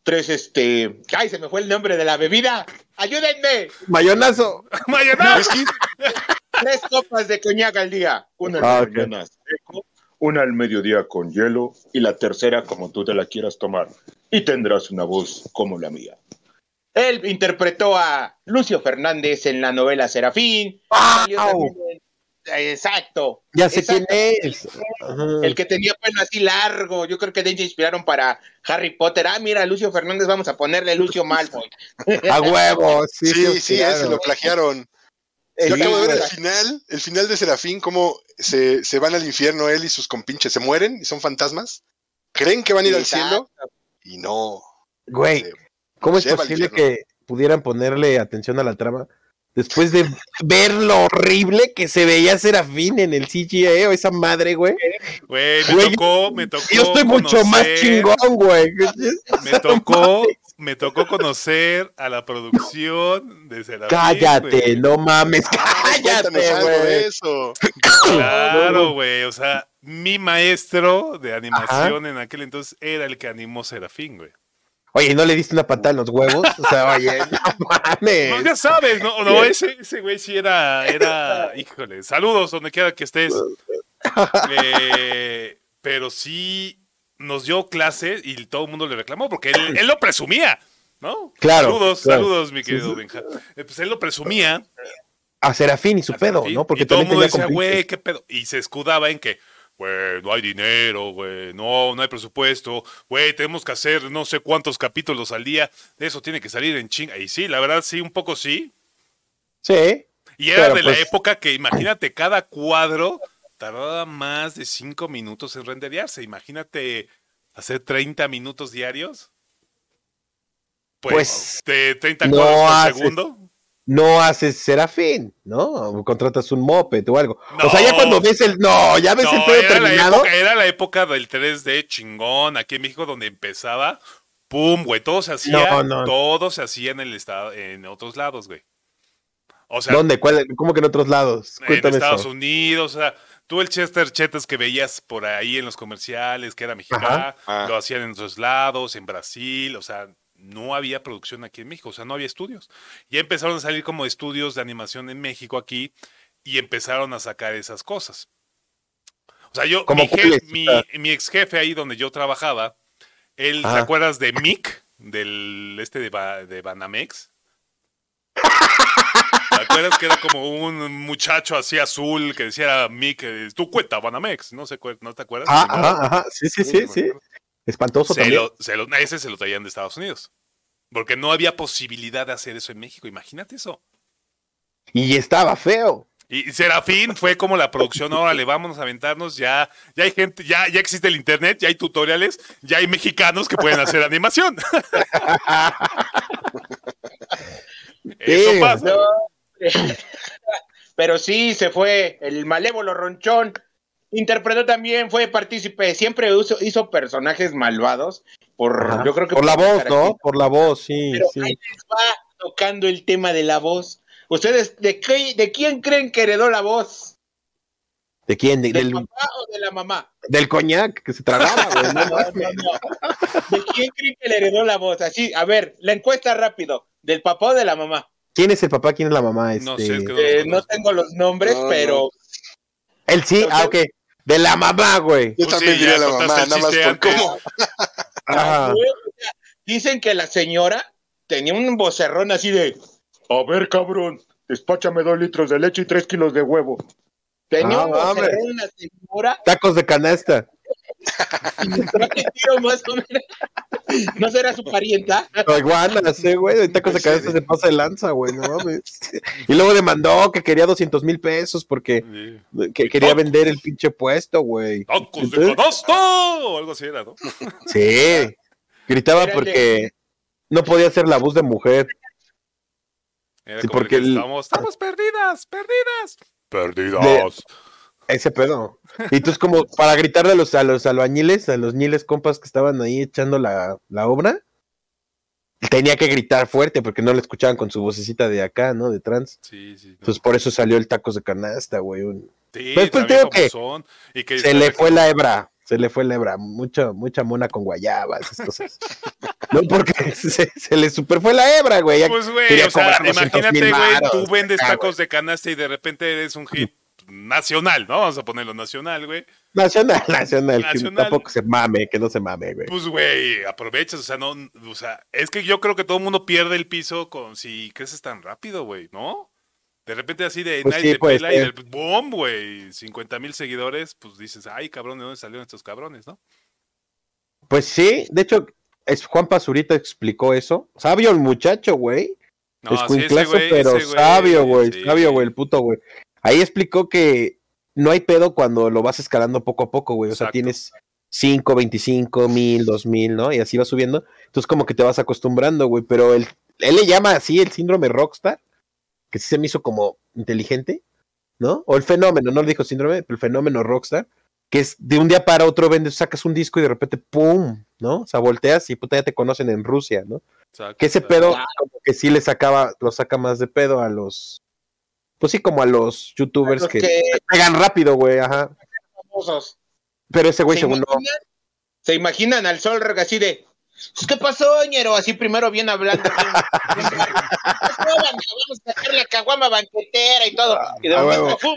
Speaker 4: Tres, este. ¡Ay, se me fue el nombre de la bebida! ¡Ayúdenme!
Speaker 2: Mayonazo.
Speaker 3: Whisky,
Speaker 4: Tres copas de coñac al día. Una
Speaker 2: Ah,
Speaker 4: seco, una al mediodía con hielo y la tercera como tú te la quieras tomar. Y tendrás una voz como la mía. Él interpretó a Lucio Fernández en la novela Serafín.
Speaker 2: ¡Wow!
Speaker 4: en- Exacto.
Speaker 2: Ya sé quién es. Ajá.
Speaker 4: El que tenía pelo así largo. Yo creo que de ahí se inspiraron para Harry Potter. Ah, mira, Lucio Fernández, vamos a ponerle Lucio Malfoy.
Speaker 2: A huevo. Sí,
Speaker 3: sí, sí, ese lo plagiaron.
Speaker 4: Sí,
Speaker 3: Yo acabo de ver el final, el final de Serafín, cómo se, se van al infierno él y sus compinches, se mueren y son fantasmas. Creen que van a ir al cielo y no.
Speaker 2: Güey, ¿cómo es posible que pudieran ponerle atención a la trama después de ver lo horrible que se veía Serafín en el CGI o esa madre, güey?
Speaker 1: Güey, me
Speaker 2: Güey,
Speaker 1: tocó, me tocó.
Speaker 2: Yo estoy mucho más
Speaker 1: conocer-
Speaker 2: chingón, güey.
Speaker 1: Me tocó, me tocó conocer a la producción de Serafín.
Speaker 2: Cállate,
Speaker 1: güey.
Speaker 2: no mames,
Speaker 3: Cuéntanos
Speaker 2: cállate,
Speaker 3: de
Speaker 2: güey.
Speaker 3: eso.
Speaker 1: Claro, güey. O sea, mi maestro de animación en aquel entonces era el que animó Serafín, güey.
Speaker 2: Oye, ¿no le diste una patada en los huevos? O sea, oye, no mames.
Speaker 1: No, ya sabes, ¿no? No, ese, ese güey sí era, era, híjole, saludos donde quiera que estés. Eh, pero sí nos dio clase y todo el mundo le reclamó porque él, él lo presumía, ¿no?
Speaker 2: Claro,
Speaker 1: Saludos,
Speaker 2: claro.
Speaker 1: saludos, mi querido
Speaker 2: sí.
Speaker 1: Benja. Eh, Pues él lo presumía.
Speaker 2: A Serafín y su pedo,
Speaker 1: Serafín,
Speaker 2: ¿no? Porque
Speaker 1: y todo el mundo decía, güey, qué pedo. Y se escudaba en que, güey, no hay dinero, güey, no, no hay presupuesto, güey, tenemos que hacer no sé cuántos capítulos al día, eso tiene que salir en chinga. Y sí, la verdad, sí, un poco sí.
Speaker 2: Sí.
Speaker 1: Y era de la
Speaker 2: pues-
Speaker 1: época que, imagínate, cada cuadro tardaba más de cinco minutos en renderearse. Imagínate hacer 30 minutos diarios. Pues,
Speaker 2: Pues,
Speaker 1: de 30
Speaker 2: no
Speaker 1: cuadros por
Speaker 2: hace-
Speaker 1: segundo.
Speaker 2: No haces Serafín, ¿no? O contratas un moped o algo.
Speaker 1: No.
Speaker 2: O sea, ya cuando ves el. No, ya ves el pedo
Speaker 1: la,
Speaker 2: terminado.
Speaker 1: época, era la época del 3D chingón aquí en México donde empezaba. Pum, güey, todo se hacía,
Speaker 2: No, no.
Speaker 1: todo se hacía en el estado, en otros lados, güey. O sea,
Speaker 2: ¿Dónde? ¿Cuál? ¿Cómo que en otros lados?
Speaker 1: en Estados
Speaker 2: eso.
Speaker 1: Unidos, o sea, tú el Chester Chetas que veías por ahí en los comerciales, que era mexicano, lo hacían en otros lados, en Brasil, o sea, no había producción aquí en México, o sea, no había estudios. Ya empezaron a salir como estudios de animación en México aquí y empezaron a sacar esas cosas. O sea, yo,
Speaker 2: ¿Cómo
Speaker 1: mi, je-
Speaker 2: cuáles?
Speaker 1: mi, mi ex jefe ahí donde yo trabajaba, él, ¿te
Speaker 2: Ajá.
Speaker 1: acuerdas de Mick? Del este de, Ba- de Banamex. ¿Te acuerdas que era como un muchacho así azul que decía Mick, eh, tu cuenta Banamex? No, sé, ¿no te acuerdas?
Speaker 2: Ah, ajá, ajá. Sí, sí, sí, sí. Espantoso
Speaker 1: se
Speaker 2: también.
Speaker 1: lo, se lo- ese se lo traían de Estados Unidos. Porque no había posibilidad de hacer eso en México. Imagínate eso.
Speaker 2: Y estaba feo.
Speaker 1: Y Serafín fue como la producción, órale, vámonos a aventarnos, ya, ya hay gente, ya, ya existe el internet, ya hay tutoriales, ya hay mexicanos que pueden hacer animación. Eso pasa.
Speaker 4: No. Pero sí, se fue el malévolo ronchón. Interpretó también, fue partícipe, siempre hizo, hizo personajes malvados. Por,
Speaker 2: Ajá.
Speaker 4: yo creo que
Speaker 2: Por la voz, ¿no? Por la voz, sí,
Speaker 4: Pero
Speaker 2: sí.
Speaker 4: ahí les va tocando el tema de la voz. ¿Ustedes de, qué, de quién creen que heredó la voz?
Speaker 2: ¿De quién? De-
Speaker 4: ¿Del
Speaker 2: del,
Speaker 4: papá o de la mamá?
Speaker 2: del coñac que se tragaba, güey. no
Speaker 4: No, no, no. ¿De quién creen que le heredó la voz? Así, a ver, la encuesta rápido. ¿Del papá o de la mamá?
Speaker 2: ¿Quién es el papá? ¿Quién es la mamá? Este...
Speaker 1: No sé, es que no-
Speaker 4: Eh, no tengo los nombres,
Speaker 3: No,
Speaker 4: pero
Speaker 2: Él sí, ah, ok. De la mamá, güey.
Speaker 3: Yo
Speaker 1: Pues
Speaker 3: también
Speaker 1: sí,
Speaker 3: diría la mamá, nada más por cómo.
Speaker 2: Ajá.
Speaker 4: Dicen que la señora tenía un vocerrón así de. A ver, cabrón, despáchame dos litros de leche y tres kilos de huevo. Tenía
Speaker 2: Ah,
Speaker 4: un vocerrón, una señora
Speaker 2: Tacos de canasta.
Speaker 4: más o menos. ¿No será su parienta?
Speaker 2: La iguana, sí, güey. De tacos de canasta se pasa de lanza, güey. No mames. Y luego demandó que quería 200 mil pesos porque
Speaker 1: Sí.
Speaker 2: que quería vender el pinche puesto, güey.
Speaker 1: ¡Tacos de! O algo así era, ¿no?
Speaker 2: Sí. Gritaba
Speaker 4: Espérale.
Speaker 2: porque no podía hacer la voz de mujer.
Speaker 1: Era
Speaker 2: Sí,
Speaker 1: como
Speaker 2: porque
Speaker 1: de que
Speaker 2: el-
Speaker 1: estamos, estamos perdidas, perdidas. Perdidas.
Speaker 2: Ese pedo. Y entonces como para gritarle a los, a los albañiles, a los ñiles compas que estaban ahí echando la, la obra, tenía que gritar fuerte porque no le escuchaban con su vocecita de acá, ¿no? De trans.
Speaker 1: Sí, sí. no.
Speaker 2: Entonces por eso salió el tacos de canasta, güey. un-
Speaker 1: Sí,
Speaker 2: Pues, pues, digo que
Speaker 1: famosón, y que
Speaker 2: Se le fue la hebra, se le fue la hebra. Mucha, mucha mona con guayabas, esas cosas. No, porque se, se le super fue la hebra, güey.
Speaker 1: Pues, güey, o sea,
Speaker 2: cobrar 200
Speaker 1: imagínate, güey, tú vendes tacos de canasta y de repente eres un hit nacional, ¿no? Vamos a ponerlo nacional, güey.
Speaker 2: Nacional, nacional, que tampoco se mame, que no se mame, güey.
Speaker 1: Pues, güey, aprovechas, o sea, no, o sea, es que yo creo que todo el mundo pierde el piso con si creces tan rápido, güey, ¿no? De repente así de
Speaker 2: Pues
Speaker 1: nadie
Speaker 2: sí,
Speaker 1: pela y del boom, güey, 50 mil seguidores, pues dices, ay, cabrón, ¿de dónde salieron estos cabrones, no?
Speaker 2: Pues sí, de hecho, es Juan Pazurita explicó eso. Sabio el muchacho, güey.
Speaker 1: No, sí, ese güey,
Speaker 2: pero
Speaker 1: ese güey,
Speaker 2: sabio, güey.
Speaker 1: sí.
Speaker 2: Sabio, güey, el puto, güey. Ahí explicó que no hay pedo cuando lo vas escalando poco a poco, güey. O sea, tienes 5, 25, mil, 2000, ¿no? Y así va subiendo. Entonces, como que te vas acostumbrando, güey. Pero él, él le llama así el síndrome rockstar, que sí se me hizo como inteligente, ¿no? O el fenómeno, no le dijo síndrome, pero el fenómeno rockstar, que es de un día para otro vendes, sacas un disco y de repente, ¡pum! ¿no? O sea, volteas y puta ya te conocen en Rusia, ¿no?
Speaker 1: Exacto,
Speaker 2: Que ese pedo, como que sí le sacaba, lo saca más de pedo a los. Pues sí, como a los youtubers
Speaker 4: Los
Speaker 2: que,
Speaker 4: que
Speaker 2: pegan rápido, güey, ajá.
Speaker 4: famosos.
Speaker 2: Pero ese güey,
Speaker 4: ¿Se
Speaker 2: según?
Speaker 4: Se imaginan al sol así de. "Pues, ¿Qué pasó, ñero? Así primero bien hablando. Vamos a sacar la caguama banquetera y todo. Y de
Speaker 2: Ah,
Speaker 4: momento. ¡pum!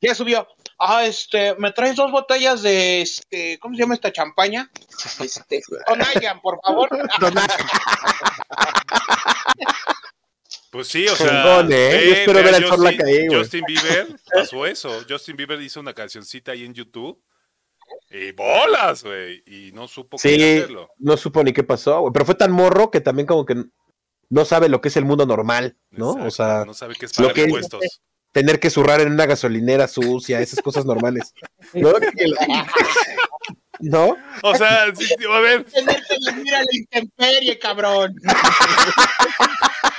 Speaker 4: Ya subió. Ah, este, ¿me traes dos botellas de este, ¿cómo se llama esta champaña? Este, Tonayan, por favor.
Speaker 1: Pues sí, o sea.
Speaker 2: ¿eh? Yo espero
Speaker 1: ve
Speaker 2: ver al
Speaker 1: Justin-
Speaker 2: güey.
Speaker 1: Justin Bieber pasó eso. Justin Bieber hizo una cancioncita ahí en YouTube. Y bolas, güey. Y no supo
Speaker 2: Sí,
Speaker 1: cómo hacerlo.
Speaker 2: no supo ni qué pasó, güey. Pero fue tan morro que también como que no sabe lo que es el mundo normal, ¿no?
Speaker 1: Exacto,
Speaker 2: O sea,
Speaker 1: no sabe qué es
Speaker 2: lo
Speaker 1: pagar
Speaker 2: que-
Speaker 1: impuestos.
Speaker 2: tener que zurrar en una gasolinera sucia, esas cosas normales. ¿No?
Speaker 1: O sea, sí, a ver,
Speaker 4: Tener que dormir a la intemperie, cabrón.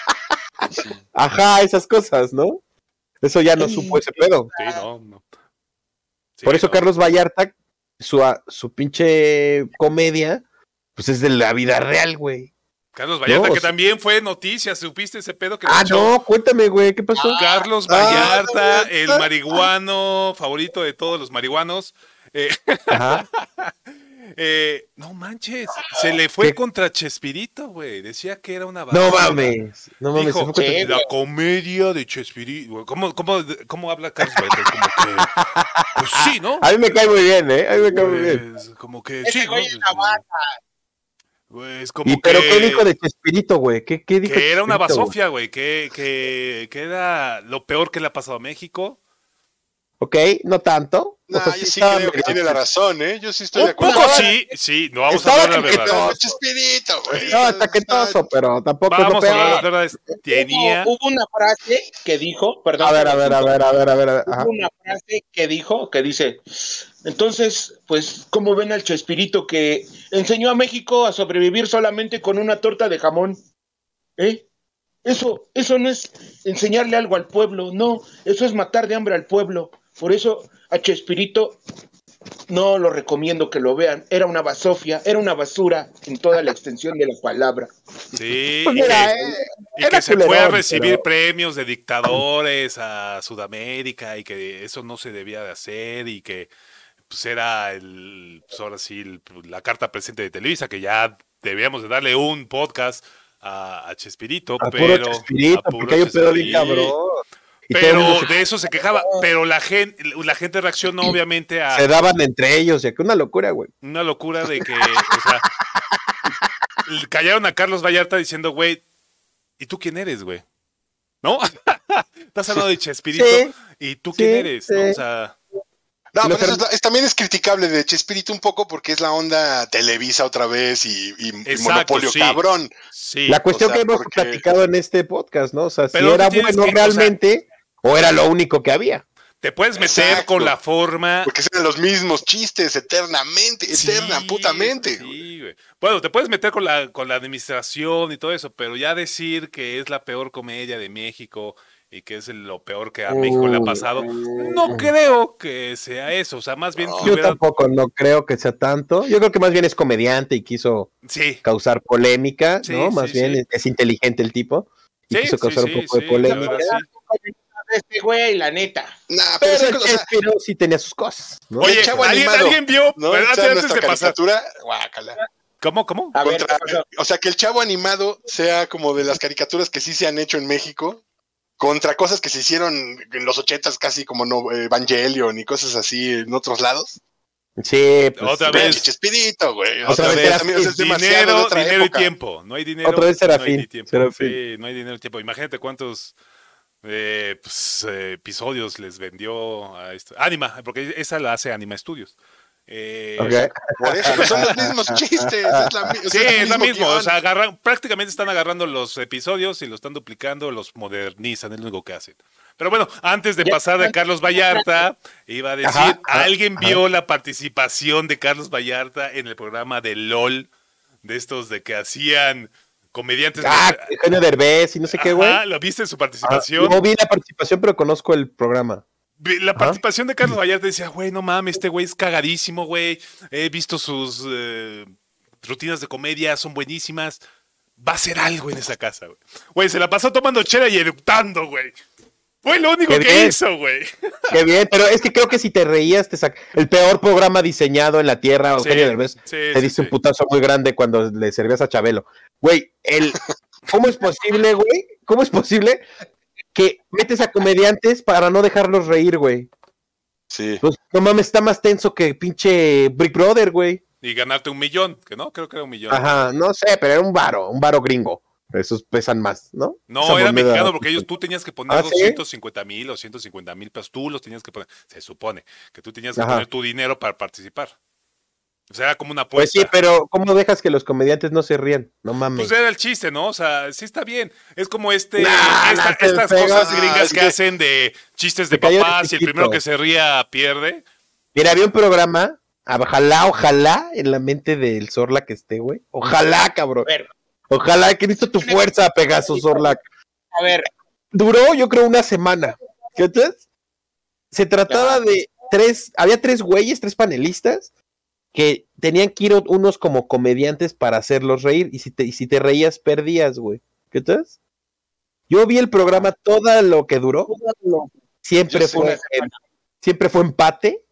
Speaker 2: Ajá, esas cosas, ¿no? Eso ya no supo ese pedo.
Speaker 1: sí, no, no. Sí,
Speaker 2: Por eso
Speaker 1: no.
Speaker 2: Carlos Vallarta, su, su pinche comedia, pues es de la vida real, güey.
Speaker 1: Carlos Vallarta,
Speaker 2: No,
Speaker 1: que también fue noticia, ¿supiste ese pedo que
Speaker 2: Ah,
Speaker 1: echó
Speaker 2: no, cuéntame, güey, ¿qué pasó?
Speaker 1: Carlos
Speaker 2: Ah,
Speaker 1: Vallarta,
Speaker 2: no,
Speaker 1: el
Speaker 2: ah.
Speaker 1: marihuano favorito de todos los marihuanos. Eh,
Speaker 2: Ajá.
Speaker 1: eh, no manches, se le fue
Speaker 2: ¿Qué?
Speaker 1: contra Chespirito, güey. Decía que era una
Speaker 2: No
Speaker 1: basura.
Speaker 2: mames, no mames.
Speaker 1: Dijo,
Speaker 2: contra-
Speaker 4: Sí,
Speaker 1: la comedia de Chespirito. ¿Cómo, cómo, cómo habla Carlos Vallarta? Como que, pues sí, ¿no?
Speaker 2: A mí me cae muy bien, ¿eh? A mí me cae muy bien.
Speaker 1: Pues, como que sí,
Speaker 4: güey
Speaker 1: ¿no? Pues como
Speaker 2: ¿Y pero qué dijo de Chespirito, güey? ¿Qué, qué dijo
Speaker 1: que era una basofia, güey, que, que, que era lo peor que le ha pasado a México.
Speaker 2: Ok, no tanto.
Speaker 3: No,
Speaker 2: O sea,
Speaker 3: yo sí creo que tiene la razón, ¿eh? Yo sí estoy de
Speaker 1: Un
Speaker 3: acuerdo.
Speaker 1: poco sí, sí, no vamos a
Speaker 2: estaba
Speaker 1: hablar de la verdad.
Speaker 3: Chespirito, güey.
Speaker 2: No, está quetoso, pero tampoco
Speaker 1: Vamos a hablar de
Speaker 2: peor.
Speaker 1: la verdad. Tenía.
Speaker 4: Hubo, hubo una frase que dijo, perdón.
Speaker 2: A ver, a ver, a ver, a ver, a ver. a ver, ajá.
Speaker 4: Hubo una frase que dijo, que dice, entonces, pues, ¿cómo ven al Chespirito que enseñó a México a sobrevivir solamente con una torta de jamón? ¿Eh? Eso, eso no es enseñarle algo al pueblo, no, eso es matar de hambre al pueblo. Por eso a Chespirito no lo recomiendo que lo vean. Era una basofia, era una basura en toda la extensión de la palabra.
Speaker 1: Sí,
Speaker 2: Pues
Speaker 1: y
Speaker 2: mira,
Speaker 1: que,
Speaker 2: eh,
Speaker 1: y
Speaker 2: era
Speaker 1: que se fue a
Speaker 2: culerón,
Speaker 1: recibir
Speaker 2: pero-
Speaker 1: premios de dictadores a Sudamérica y que eso no se debía de hacer y que pues era el, pues ahora sí, el- la carta presente de Televisa, que ya debíamos de darle un podcast a, a Chespirito,
Speaker 2: A
Speaker 1: pero...
Speaker 2: puro Chespirito,
Speaker 1: a puro
Speaker 2: porque hay un pedo bien cabrón. Y
Speaker 1: Pero
Speaker 2: se,
Speaker 1: de eso se quejaba, pero la gente, la gente reaccionó obviamente a
Speaker 2: se daban entre ellos, ya que una locura, güey.
Speaker 1: una locura de que, o sea, callaron a Carlos Vallarta diciendo, güey, ¿y tú quién eres, güey? ¿no? Estás hablando de Chespirito.
Speaker 2: Sí.
Speaker 1: ¿Y tú
Speaker 2: Sí,
Speaker 1: quién eres? ¿no? O sea,
Speaker 3: No, pero eso es
Speaker 2: her-
Speaker 3: la- es- también es criticable de Chespirito un poco porque es la onda Televisa otra vez y, y- y
Speaker 1: Exacto,
Speaker 3: monopolio
Speaker 1: sí.
Speaker 3: cabrón.
Speaker 1: sí.
Speaker 2: La cuestión
Speaker 3: o sea,
Speaker 2: que hemos
Speaker 3: porque-
Speaker 2: platicado en este podcast, ¿no? O sea,
Speaker 1: Pero
Speaker 2: si era bueno
Speaker 1: que- o sea-
Speaker 2: realmente o era lo único que había.
Speaker 1: Te puedes meter
Speaker 3: Exacto.
Speaker 1: con la forma.
Speaker 3: Porque son los mismos chistes eternamente, eterna, putamente.
Speaker 1: sí, güey. Bueno, te puedes meter con la, con la administración y todo eso, pero ya decir que es la peor comedia de México y que es lo peor que a México le ha pasado, no creo que sea eso. O sea, más bien.
Speaker 2: Yo
Speaker 1: hubiera-
Speaker 2: tampoco no creo que sea tanto. Yo creo que más bien es comediante y quiso
Speaker 1: Sí,
Speaker 2: causar polémica,
Speaker 1: Sí,
Speaker 2: ¿no? Más
Speaker 1: sí,
Speaker 2: bien
Speaker 1: sí.
Speaker 2: es, es inteligente el tipo y
Speaker 1: sí,
Speaker 2: quiso causar
Speaker 1: sí,
Speaker 2: un poco
Speaker 1: sí,
Speaker 2: de polémica.
Speaker 1: la verdad, sí.
Speaker 4: Este güey, la neta.
Speaker 3: Nah, pero,
Speaker 2: Pero
Speaker 3: sí, o sea,
Speaker 2: sí tenía sus cosas,
Speaker 1: Oye,
Speaker 3: chavo
Speaker 1: ¿alguien,
Speaker 3: animado,
Speaker 1: alguien vio?
Speaker 3: ¿no?
Speaker 1: ¿verdad?
Speaker 3: O sea,
Speaker 1: Antes
Speaker 3: nuestra
Speaker 1: de pasar.
Speaker 3: caricatura, guácala.
Speaker 1: ¿Cómo? ¿Cómo?
Speaker 3: O sea, que el chavo animado sea como de las caricaturas que sí se han hecho en México, contra cosas que se hicieron en los ochentas casi como no, eh, Evangelion y cosas así en otros lados.
Speaker 2: Sí, pues,
Speaker 1: Otra
Speaker 2: sí.
Speaker 1: vez.
Speaker 3: Chespirito, güey.
Speaker 2: Otra vez
Speaker 3: vez, también, es demasiado de
Speaker 1: Dinero,
Speaker 3: otra
Speaker 1: dinero y tiempo. No hay dinero.
Speaker 2: Otra vez
Speaker 1: no hay
Speaker 2: Serafín,
Speaker 1: tiempo.
Speaker 2: Serafín.
Speaker 1: Sí, no hay dinero y tiempo. Imagínate cuántos eh, pues, eh, episodios les vendió a esto. Anima, porque esa la hace Anima Studios. Eh,
Speaker 2: Ok.
Speaker 3: Por eso, pero son los mismos chistes. Es la,
Speaker 1: Sí, es lo mismo. O sea, agarran, prácticamente están agarrando los episodios y los están duplicando, los modernizan, es lo único que hacen. Pero bueno, antes de pasar de Carlos Vallarta, iba a decir,
Speaker 2: Ajá, ajá,
Speaker 1: ¿alguien
Speaker 2: ajá.
Speaker 1: vio la participación de Carlos Vallarta en el programa de LOL? De estos de que hacían comediantes.
Speaker 2: Ah, Eugenio Derbez y no sé qué, güey.
Speaker 1: Ajá, ¿Lo viste su
Speaker 2: Ah,
Speaker 1: participación?
Speaker 2: No vi la participación, pero conozco el programa.
Speaker 1: La
Speaker 2: Ajá.
Speaker 1: participación de Carlos Vallarta decía, güey, no mames, este güey es cagadísimo, güey. He visto sus eh, rutinas de comedia, son buenísimas. Va a hacer algo en esa casa, güey. Güey, se la pasó tomando chela y eructando, güey. Fue lo único
Speaker 2: Qué
Speaker 1: que
Speaker 2: bien.
Speaker 1: hizo, güey.
Speaker 2: Qué bien, pero es que creo que si te reías, te sac... el peor programa diseñado en la tierra,
Speaker 1: Sí,
Speaker 2: Eugenio Derbez,
Speaker 1: sí,
Speaker 2: te
Speaker 1: sí,
Speaker 2: diste
Speaker 1: sí.
Speaker 2: un putazo muy grande cuando le servías a Chabelo. Güey, el... ¿cómo es posible, güey? ¿Cómo es posible que metes a comediantes para no dejarlos reír, güey?
Speaker 3: Sí.
Speaker 2: Pues, no mames, está más tenso que pinche Brick Brother, güey.
Speaker 1: Y ganarte un millón, que no, creo que era un millón.
Speaker 2: Ajá, no sé, pero era un varo, un varo gringo. Esos pesan más, ¿no?
Speaker 1: No,
Speaker 2: Esa
Speaker 1: era
Speaker 2: moneda-
Speaker 1: mexicano porque ellos tú tenías que poner
Speaker 2: ¿Ah, sí?
Speaker 1: 250 mil o 150 mil pesos. Tú los tenías que poner. Se supone que tú tenías que
Speaker 2: Ajá.
Speaker 1: poner tu dinero para participar. O sea, era como una
Speaker 2: Pues
Speaker 1: apuesta.
Speaker 2: sí, pero ¿cómo dejas que los comediantes no se rían? No mames.
Speaker 1: Pues era el chiste, ¿no? O sea, sí está bien. Es como este,
Speaker 2: Nah,
Speaker 1: esta-
Speaker 2: nah, te
Speaker 1: estas
Speaker 2: pega.
Speaker 1: cosas gringas que, hacen de chistes de papás y el primero que se ría pierde.
Speaker 2: Mira, había un programa, ojalá, ojalá en la mente del Zorla que esté, güey. Ojalá, cabrón.
Speaker 4: Ver,
Speaker 2: Ojalá que necesito tu fuerza, Pegasus Zorla.
Speaker 4: a ver,
Speaker 2: Duró, yo creo, una semana. ¿Qué entonces? Se trataba de tres, había tres güeyes, tres panelistas, que tenían que ir unos como comediantes para hacerlos reír. Y si te, y si te reías, perdías, güey. ¿Qué entonces? Yo vi el programa todo lo que duró. Siempre fue, siempre fue empate,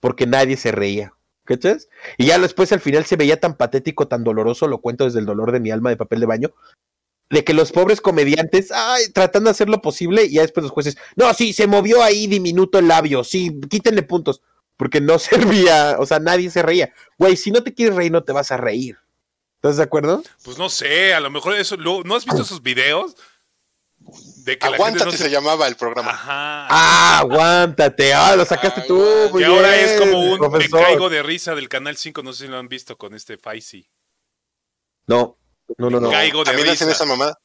Speaker 2: porque nadie se reía. ¿Cachas? Y ya después al final se veía tan patético, tan doloroso, lo cuento desde el dolor de mi alma de papel de baño, de que los pobres comediantes, ay, tratando de hacer lo posible, y ya después los jueces, no, sí, se movió ahí diminuto el labio, sí, quítenle puntos, porque no servía, o sea, nadie se reía. Güey, si no te quieres reír, no te vas a reír. ¿Estás de acuerdo?
Speaker 1: Pues no sé, a lo mejor eso. ¿No has visto esos videos? De que la gente
Speaker 3: Aguántate
Speaker 1: no
Speaker 3: se...
Speaker 1: se.
Speaker 3: llamaba el programa.
Speaker 1: Ajá.
Speaker 2: Ah, aguántate, ah, lo sacaste
Speaker 3: Ay,
Speaker 2: tú,
Speaker 3: güey.
Speaker 2: muy
Speaker 1: que ahora es como un
Speaker 2: profesor.
Speaker 1: me caigo de risa del canal 5, no sé si lo han visto con este Faisy.
Speaker 2: No, no, no, no.
Speaker 1: Caigo de
Speaker 3: También hacen
Speaker 1: risa.
Speaker 3: esa mamada.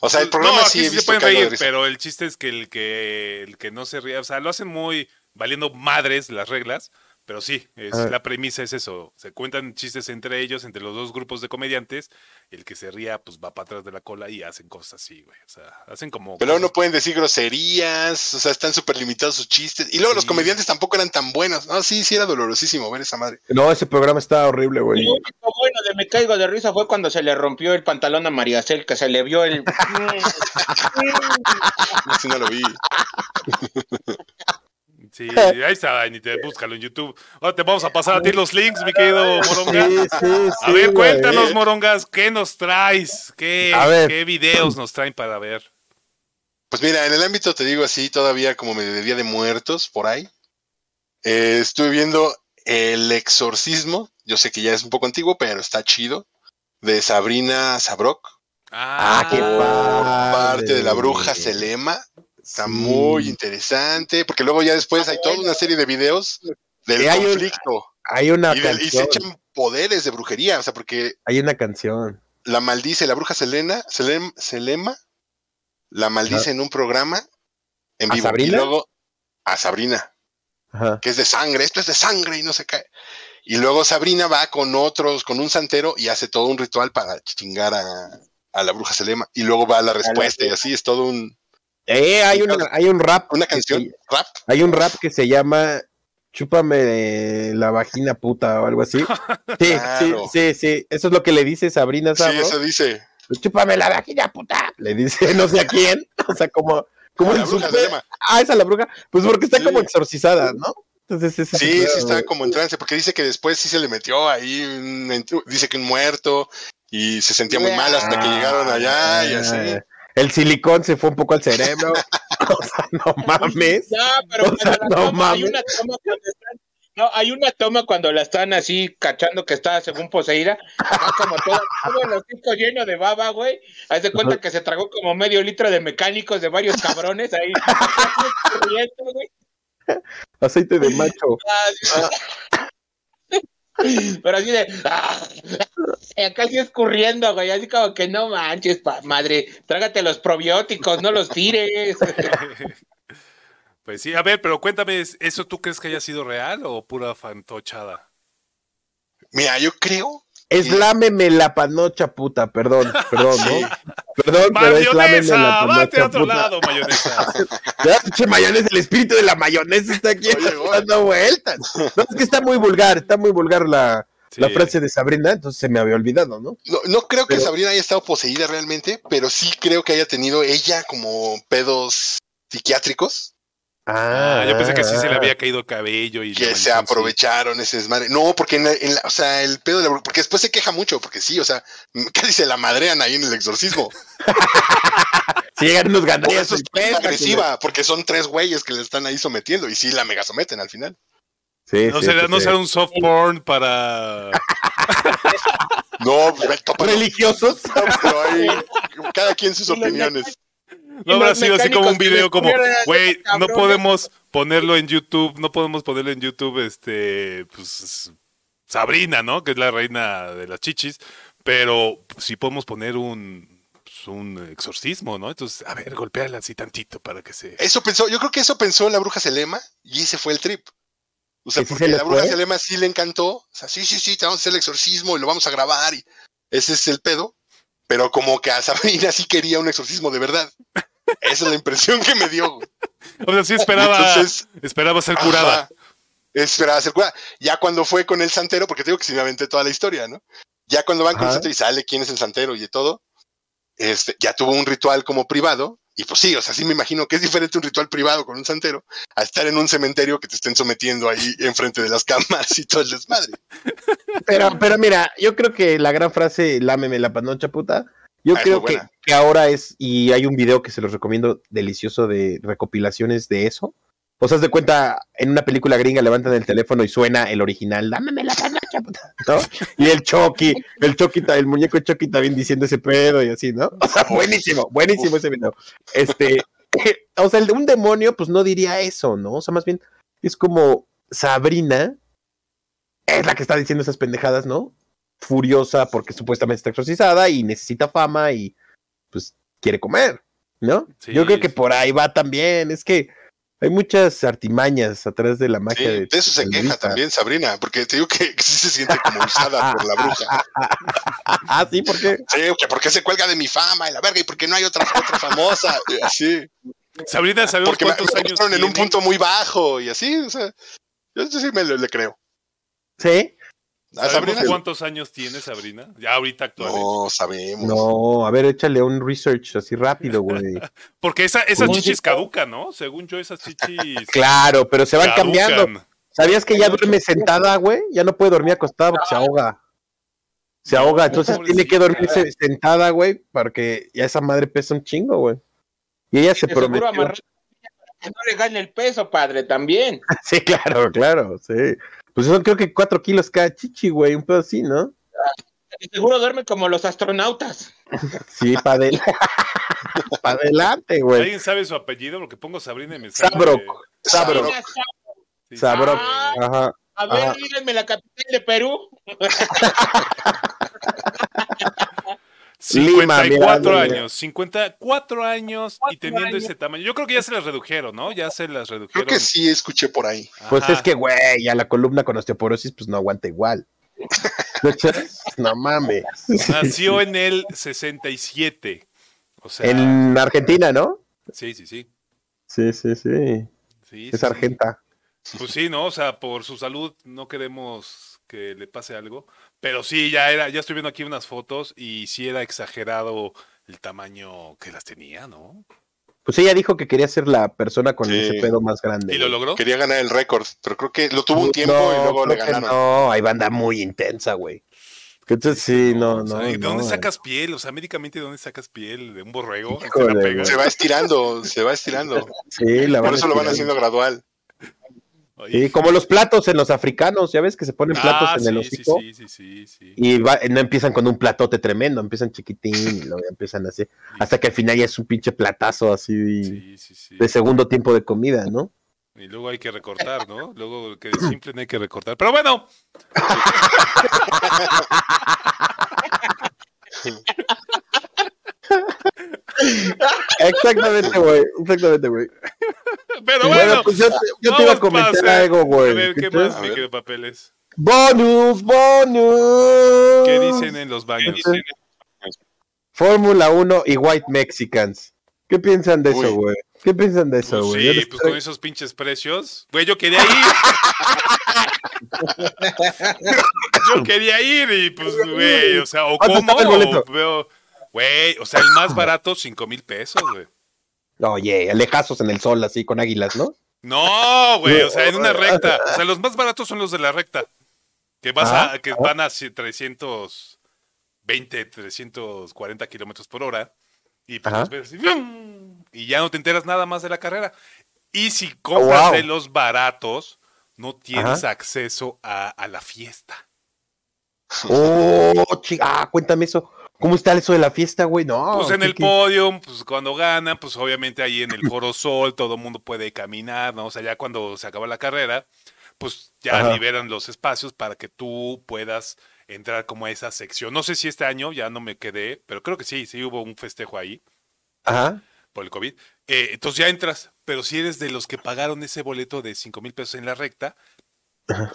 Speaker 3: O sea, el programa
Speaker 1: no,
Speaker 3: sí he
Speaker 1: se pueden
Speaker 3: caigo de
Speaker 1: reír,
Speaker 3: risa.
Speaker 1: pero el chiste es que el que el que no se ríe, o sea, lo hacen muy valiendo madres las reglas, pero sí, es,
Speaker 2: Ah.
Speaker 1: la premisa es eso, se cuentan chistes entre ellos, entre los dos grupos de comediantes, el que se ría pues va para atrás de la cola y hacen cosas así, güey, o sea, hacen como
Speaker 3: Pero luego no pueden decir groserías, o sea, están súper limitados sus chistes. Y luego los comediantes tampoco eran tan buenos. No, sí, sí era dolorosísimo ver esa madre.
Speaker 2: No, ese programa estaba horrible, güey.
Speaker 4: lo único bueno de Me Caigo de Risa fue cuando se le rompió el pantalón a María Cel, que se le vio el...
Speaker 3: Sí, no lo vi.
Speaker 1: Sí, ahí está, ni te búscalo en YouTube. Ahora te vamos a pasar a ti los links, mi querido Moronga.
Speaker 2: Sí, sí,
Speaker 1: A ver,
Speaker 2: güey.
Speaker 1: cuéntanos, Morongas, ¿qué nos traes? ¿Qué,
Speaker 2: A ver.
Speaker 1: ¿Qué videos nos traen para ver?
Speaker 3: Pues mira, en el ámbito te digo así, todavía como medio de Día de Muertos, por ahí. eh, estuve viendo El Exorcismo. Yo sé que ya es un poco antiguo, pero está chido. De Sabrina Sabrok.
Speaker 2: Ah, qué
Speaker 3: por
Speaker 2: padre.
Speaker 3: parte de la bruja Selema. Está muy interesante, porque luego ya después hay toda una serie de videos del
Speaker 2: hay un-
Speaker 3: conflicto.
Speaker 2: Hay una
Speaker 3: Y, del- y se
Speaker 2: canción.
Speaker 3: echan poderes de brujería, o sea, porque
Speaker 2: Hay una canción.
Speaker 3: la maldice la bruja Selena, Selem- Selema, la maldice en un programa en
Speaker 2: ¿A
Speaker 3: vivo.
Speaker 2: Sabrina?
Speaker 3: Y luego a Sabrina,
Speaker 2: Ajá.
Speaker 3: que es de sangre, esto es de sangre y no se cae. Y luego Sabrina va con otros, con un santero y hace todo un ritual para chingar a, a la bruja Selema. Y luego va la respuesta y así es todo un,
Speaker 2: Eh, hay, una, hay un rap.
Speaker 3: una
Speaker 2: que
Speaker 3: canción,
Speaker 2: se-
Speaker 3: rap.
Speaker 2: hay un rap que se llama Chúpame la vagina puta o algo así. Sí,
Speaker 3: Claro.
Speaker 2: sí, sí, sí. Eso es lo que le dice Sabrina
Speaker 3: Sí, eso dice.
Speaker 2: Chúpame la vagina puta. Le dice no sé a quién. O sea, como, como
Speaker 3: La
Speaker 2: en
Speaker 3: bruja Selema.
Speaker 2: Ah, esa es la bruja. Pues porque está
Speaker 3: Sí.
Speaker 2: como exorcizada, ¿no? Entonces,
Speaker 3: Sí, sí está como en trance, porque dice que después sí se le metió ahí, un dice que un muerto, y se sentía muy mal hasta que llegaron allá y así.
Speaker 2: Ah, El silicón se fue un poco al cerebro. o sea, no mames.
Speaker 4: No, pero
Speaker 2: O sea, no
Speaker 4: toma, hay
Speaker 2: mames.
Speaker 4: una toma cuando están. No, hay una toma cuando la están así cachando que está según poseída, está como todo, todo el hocico lleno de baba, güey. Haz de cuenta que se tragó como medio litro de mecánicos de varios cabrones ahí.
Speaker 2: Aceite de macho.
Speaker 4: Pero así de. ah, y acá sí escurriendo, güey. Así como que no manches, pa- madre. Trágate los probióticos, no los tires.
Speaker 1: Pues sí, a ver, pero cuéntame, ¿eso tú crees que haya sido real o pura fantochada?
Speaker 3: Mira, yo creo,
Speaker 2: Eslámeme la panocha puta, perdón, perdón, ¿no? Perdón, pero es lámeme
Speaker 1: ¡Mayonesa!
Speaker 2: la
Speaker 1: ¡Vate a
Speaker 2: panocha
Speaker 1: otro
Speaker 2: puta.
Speaker 1: lado, mayonesa!
Speaker 2: Ya, pinche mayonesa, el espíritu de la mayonesa está aquí
Speaker 3: Oye,
Speaker 2: dando vueltas. No, es que está muy vulgar, está muy vulgar la,
Speaker 1: Sí.
Speaker 2: la frase de Sabrina, entonces se me había olvidado, ¿no?
Speaker 3: no, no creo que Sabrina haya estado poseída realmente, pero sí creo que haya tenido ella como pedos psiquiátricos
Speaker 1: Ah, yo pensé que sí se le había caído el cabello y...
Speaker 3: que se aprovecharon ese desmadre. No, porque en la- en la- o sea, el pedo de la porque después se queja mucho, porque sí, o sea, casi se la madrean ahí en el exorcismo.
Speaker 2: Si llegan
Speaker 3: Por
Speaker 2: gandallas
Speaker 3: eso es tan agresiva, porque son tres güeyes que le están ahí sometiendo y sí la mega someten al final.
Speaker 2: Sí,
Speaker 1: No
Speaker 2: sí,
Speaker 1: será,
Speaker 2: sí,
Speaker 1: no
Speaker 2: sí.
Speaker 1: será un soft porn para...
Speaker 3: No,
Speaker 2: religiosos.
Speaker 3: Pero hay cada quien sus
Speaker 4: los
Speaker 3: opiniones.
Speaker 1: No habrá sido así como un video como, güey, no
Speaker 4: cabrones".
Speaker 1: podemos ponerlo en YouTube, no podemos ponerlo en YouTube, este, pues, Sabrina, ¿no? Que es la reina de las chichis, pero sí podemos poner un, pues, un exorcismo, ¿no? Entonces, a ver, golpeala así tantito para que se...
Speaker 3: Eso pensó, yo creo que eso pensó la bruja Selema y ese fue el trip. O sea,
Speaker 2: ¿Que sí
Speaker 3: porque
Speaker 2: se
Speaker 3: la bruja? Selema sí le encantó. O sea, sí, sí, sí, te vamos a hacer el exorcismo y lo vamos a grabar. Y ese es el pedo. Pero como que a Sabrina sí quería un exorcismo de verdad. Esa es la impresión que me dio. güey.
Speaker 1: O sea, sí esperaba,
Speaker 3: Entonces,
Speaker 1: esperaba ser curada.
Speaker 3: Ajá. Esperaba ser curada. Ya cuando fue con el santero, porque te digo que sí me aventé toda la historia, ¿no? Ya cuando van con el santero y sale quién es el santero y de todo, este, ya tuvo un ritual como privado. Y pues sí, o sea, sí me imagino que es diferente un ritual privado con un santero a estar en un cementerio que te estén sometiendo ahí enfrente de las cámaras y todo el desmadre.
Speaker 2: Pero, pero mira, yo creo que la gran frase, lámeme la panocha puta, yo
Speaker 3: Ah,
Speaker 2: creo que, ahora es, y hay un video que se los recomiendo delicioso de recopilaciones de eso. O sea, de cuenta, en una película gringa levantan el teléfono y suena el original, lámeme la panocha puta, ¿no? Y el Chucky, el Chucky, el muñeco Chucky también diciendo ese pedo y así, ¿no? O sea, buenísimo, buenísimo ese video. Este, o sea, un demonio, pues no diría eso, ¿no? O sea, más bien es como Sabrina es la que está diciendo esas pendejadas, ¿no? Furiosa porque supuestamente está exorcizada y necesita fama y pues quiere comer, ¿no?
Speaker 1: Sí.
Speaker 2: Yo creo que por ahí va también. Es que hay muchas artimañas atrás de la
Speaker 3: Sí,
Speaker 2: magia de,
Speaker 3: de eso se queja también Sabrina, porque te digo que, que sí se siente como usada por la bruja.
Speaker 2: Ah, sí, porque
Speaker 3: Sí, por qué se cuelga de mi fama y la verga y por qué no hay otra, otra famosa. Y así.
Speaker 1: Sabrina, ¿sabemos
Speaker 3: Porque me,
Speaker 1: cuántos
Speaker 3: me
Speaker 1: años
Speaker 3: pusieron en un punto muy bajo y así, o sea, yo sí me le, le creo.
Speaker 2: sí.
Speaker 3: ¿A
Speaker 1: ¿Sabemos
Speaker 3: Sabrina?
Speaker 1: cuántos años tiene Sabrina? Ya ahorita actuales.
Speaker 3: No sabemos.
Speaker 2: No, a ver, échale un research así rápido, güey.
Speaker 1: Porque esa, esas chichis caducan, ¿no? Según yo, esas chichis
Speaker 2: Claro, pero se van
Speaker 1: caducan.
Speaker 2: cambiando. ¿Sabías que ya duerme sentada, güey? Ya no puede dormir acostada porque se ahoga. Se ahoga, entonces tiene que dormirse sentada, güey, porque ya esa madre pesa un chingo, güey. Y ella se prometió.
Speaker 4: amarrar para que no le gane el peso, padre, también.
Speaker 2: Sí, claro, claro, sí. Pues son creo que cuatro kilos cada chichi, güey, un pedo así, ¿no?
Speaker 4: seguro duerme como los astronautas.
Speaker 2: Sí, para adelante. para adelante, güey.
Speaker 1: ¿Alguien sabe su apellido? Porque pongo Sabrina y me sale-
Speaker 2: Sabroc. Sabro.
Speaker 4: Mira,
Speaker 1: Sí,
Speaker 2: Sabroc.
Speaker 4: Ah.
Speaker 2: Ajá.
Speaker 4: A ver,
Speaker 2: Ajá.
Speaker 4: díganme la capital de Perú.
Speaker 1: 54
Speaker 2: Lima, mira,
Speaker 1: años, 54 años y teniendo
Speaker 4: años.
Speaker 1: ese tamaño. Yo creo que ya se las redujeron, ¿no? Ya se las
Speaker 3: Creo
Speaker 1: redujeron.
Speaker 3: que sí escuché por ahí.
Speaker 2: Pues
Speaker 1: Ajá.
Speaker 2: es que, güey, ya la columna con osteoporosis, pues no aguanta igual. no mames.
Speaker 1: Nació en el 67. O sea,
Speaker 2: En Argentina, ¿no?
Speaker 1: sí, sí, sí.
Speaker 2: Sí, sí, sí.
Speaker 1: sí,
Speaker 2: Es
Speaker 1: sí.
Speaker 2: argenta.
Speaker 1: Pues sí, ¿no? O sea, por su salud no queremos que le pase algo. Pero sí, ya era, ya estoy viendo aquí unas fotos y sí era exagerado el tamaño que las tenía, ¿no?
Speaker 2: Pues ella dijo que quería ser la persona con
Speaker 3: Sí.
Speaker 2: ese pedo más grande.
Speaker 1: ¿Y lo logró?
Speaker 3: Quería ganar el récord, pero creo que lo tuvo un
Speaker 2: No,
Speaker 3: tiempo y luego le ganaron.
Speaker 2: No, hay banda muy intensa, güey. Entonces sí, no,
Speaker 1: O
Speaker 2: no.
Speaker 1: sea, ¿De
Speaker 2: no,
Speaker 1: dónde
Speaker 2: güey.
Speaker 1: sacas piel? O sea, médicamente, ¿de dónde sacas piel? ¿De un borrego? ¿Se
Speaker 2: Híjole,
Speaker 1: la pega?
Speaker 2: güey.
Speaker 3: Se va estirando, se va estirando.
Speaker 2: Sí, la
Speaker 3: Por eso lo van haciendo gradual.
Speaker 2: Sí, como los platos en los africanos, ya ves que se ponen platos
Speaker 1: ah,
Speaker 2: en el hocico
Speaker 1: sí, sí,
Speaker 2: y va- no empiezan con un platote tremendo, empiezan chiquitín y luego empiezan así, hasta que al final ya es un pinche platazo así
Speaker 1: Sí, sí, sí.
Speaker 2: de segundo tiempo de comida, ¿no?
Speaker 1: Y luego hay que recortar, ¿no? Luego que de simple no hay que recortar. Pero bueno,
Speaker 2: Exactamente, güey, exactamente, güey. Bueno,
Speaker 1: bueno.
Speaker 2: pues yo, te- yo te iba a
Speaker 1: a
Speaker 2: comentar algo,
Speaker 1: A
Speaker 2: güey.
Speaker 1: ver, ¿qué
Speaker 2: ¿Qué
Speaker 1: más, mi querido Papeles?
Speaker 2: Bonus, bonus.
Speaker 1: ¿Qué dicen en los baños?
Speaker 2: Fórmula 1 y White Mexicans. ¿Qué piensan de eso, güey? ¿Qué piensan de eso,
Speaker 1: Pues
Speaker 2: güey?
Speaker 1: Sí, pues
Speaker 2: traigo-
Speaker 1: con esos pinches precios. Güey, yo quería ir. yo quería ir y pues, güey, o sea, o
Speaker 2: ¿Cuánto
Speaker 1: cómo, o veo, güey, o sea, el más barato, cinco mil pesos, güey.
Speaker 2: Oye, alejazos en el sol, así, con águilas, ¿no?
Speaker 1: No, güey, o sea, en una recta. O sea, los más baratos son los de la recta. Que vas a, que
Speaker 2: ajá.
Speaker 1: van a 320, 340 kilómetros por hora. Y pues y ya no te enteras nada más de la carrera. Y si compras
Speaker 2: wow.
Speaker 1: de los baratos, no tienes
Speaker 2: Ajá.
Speaker 1: acceso a, a la fiesta.
Speaker 2: Oh, chi- ah, cuéntame eso. ¿Cómo está eso de la fiesta, güey? No.
Speaker 1: Pues en
Speaker 2: ¿qué-
Speaker 1: el
Speaker 2: qué?
Speaker 1: podium, pues cuando ganan, pues obviamente ahí en el Foro Sol todo el mundo puede caminar, ¿no? O sea, ya cuando se acaba la carrera, pues ya
Speaker 2: Ajá.
Speaker 1: liberan los espacios para que tú puedas entrar como a esa sección. No sé si este año ya no me quedé, pero creo que sí, sí hubo un festejo ahí
Speaker 2: Ajá.
Speaker 1: por el COVID. Eh, entonces ya entras, pero si eres de los que pagaron ese boleto de 5 mil pesos en la recta,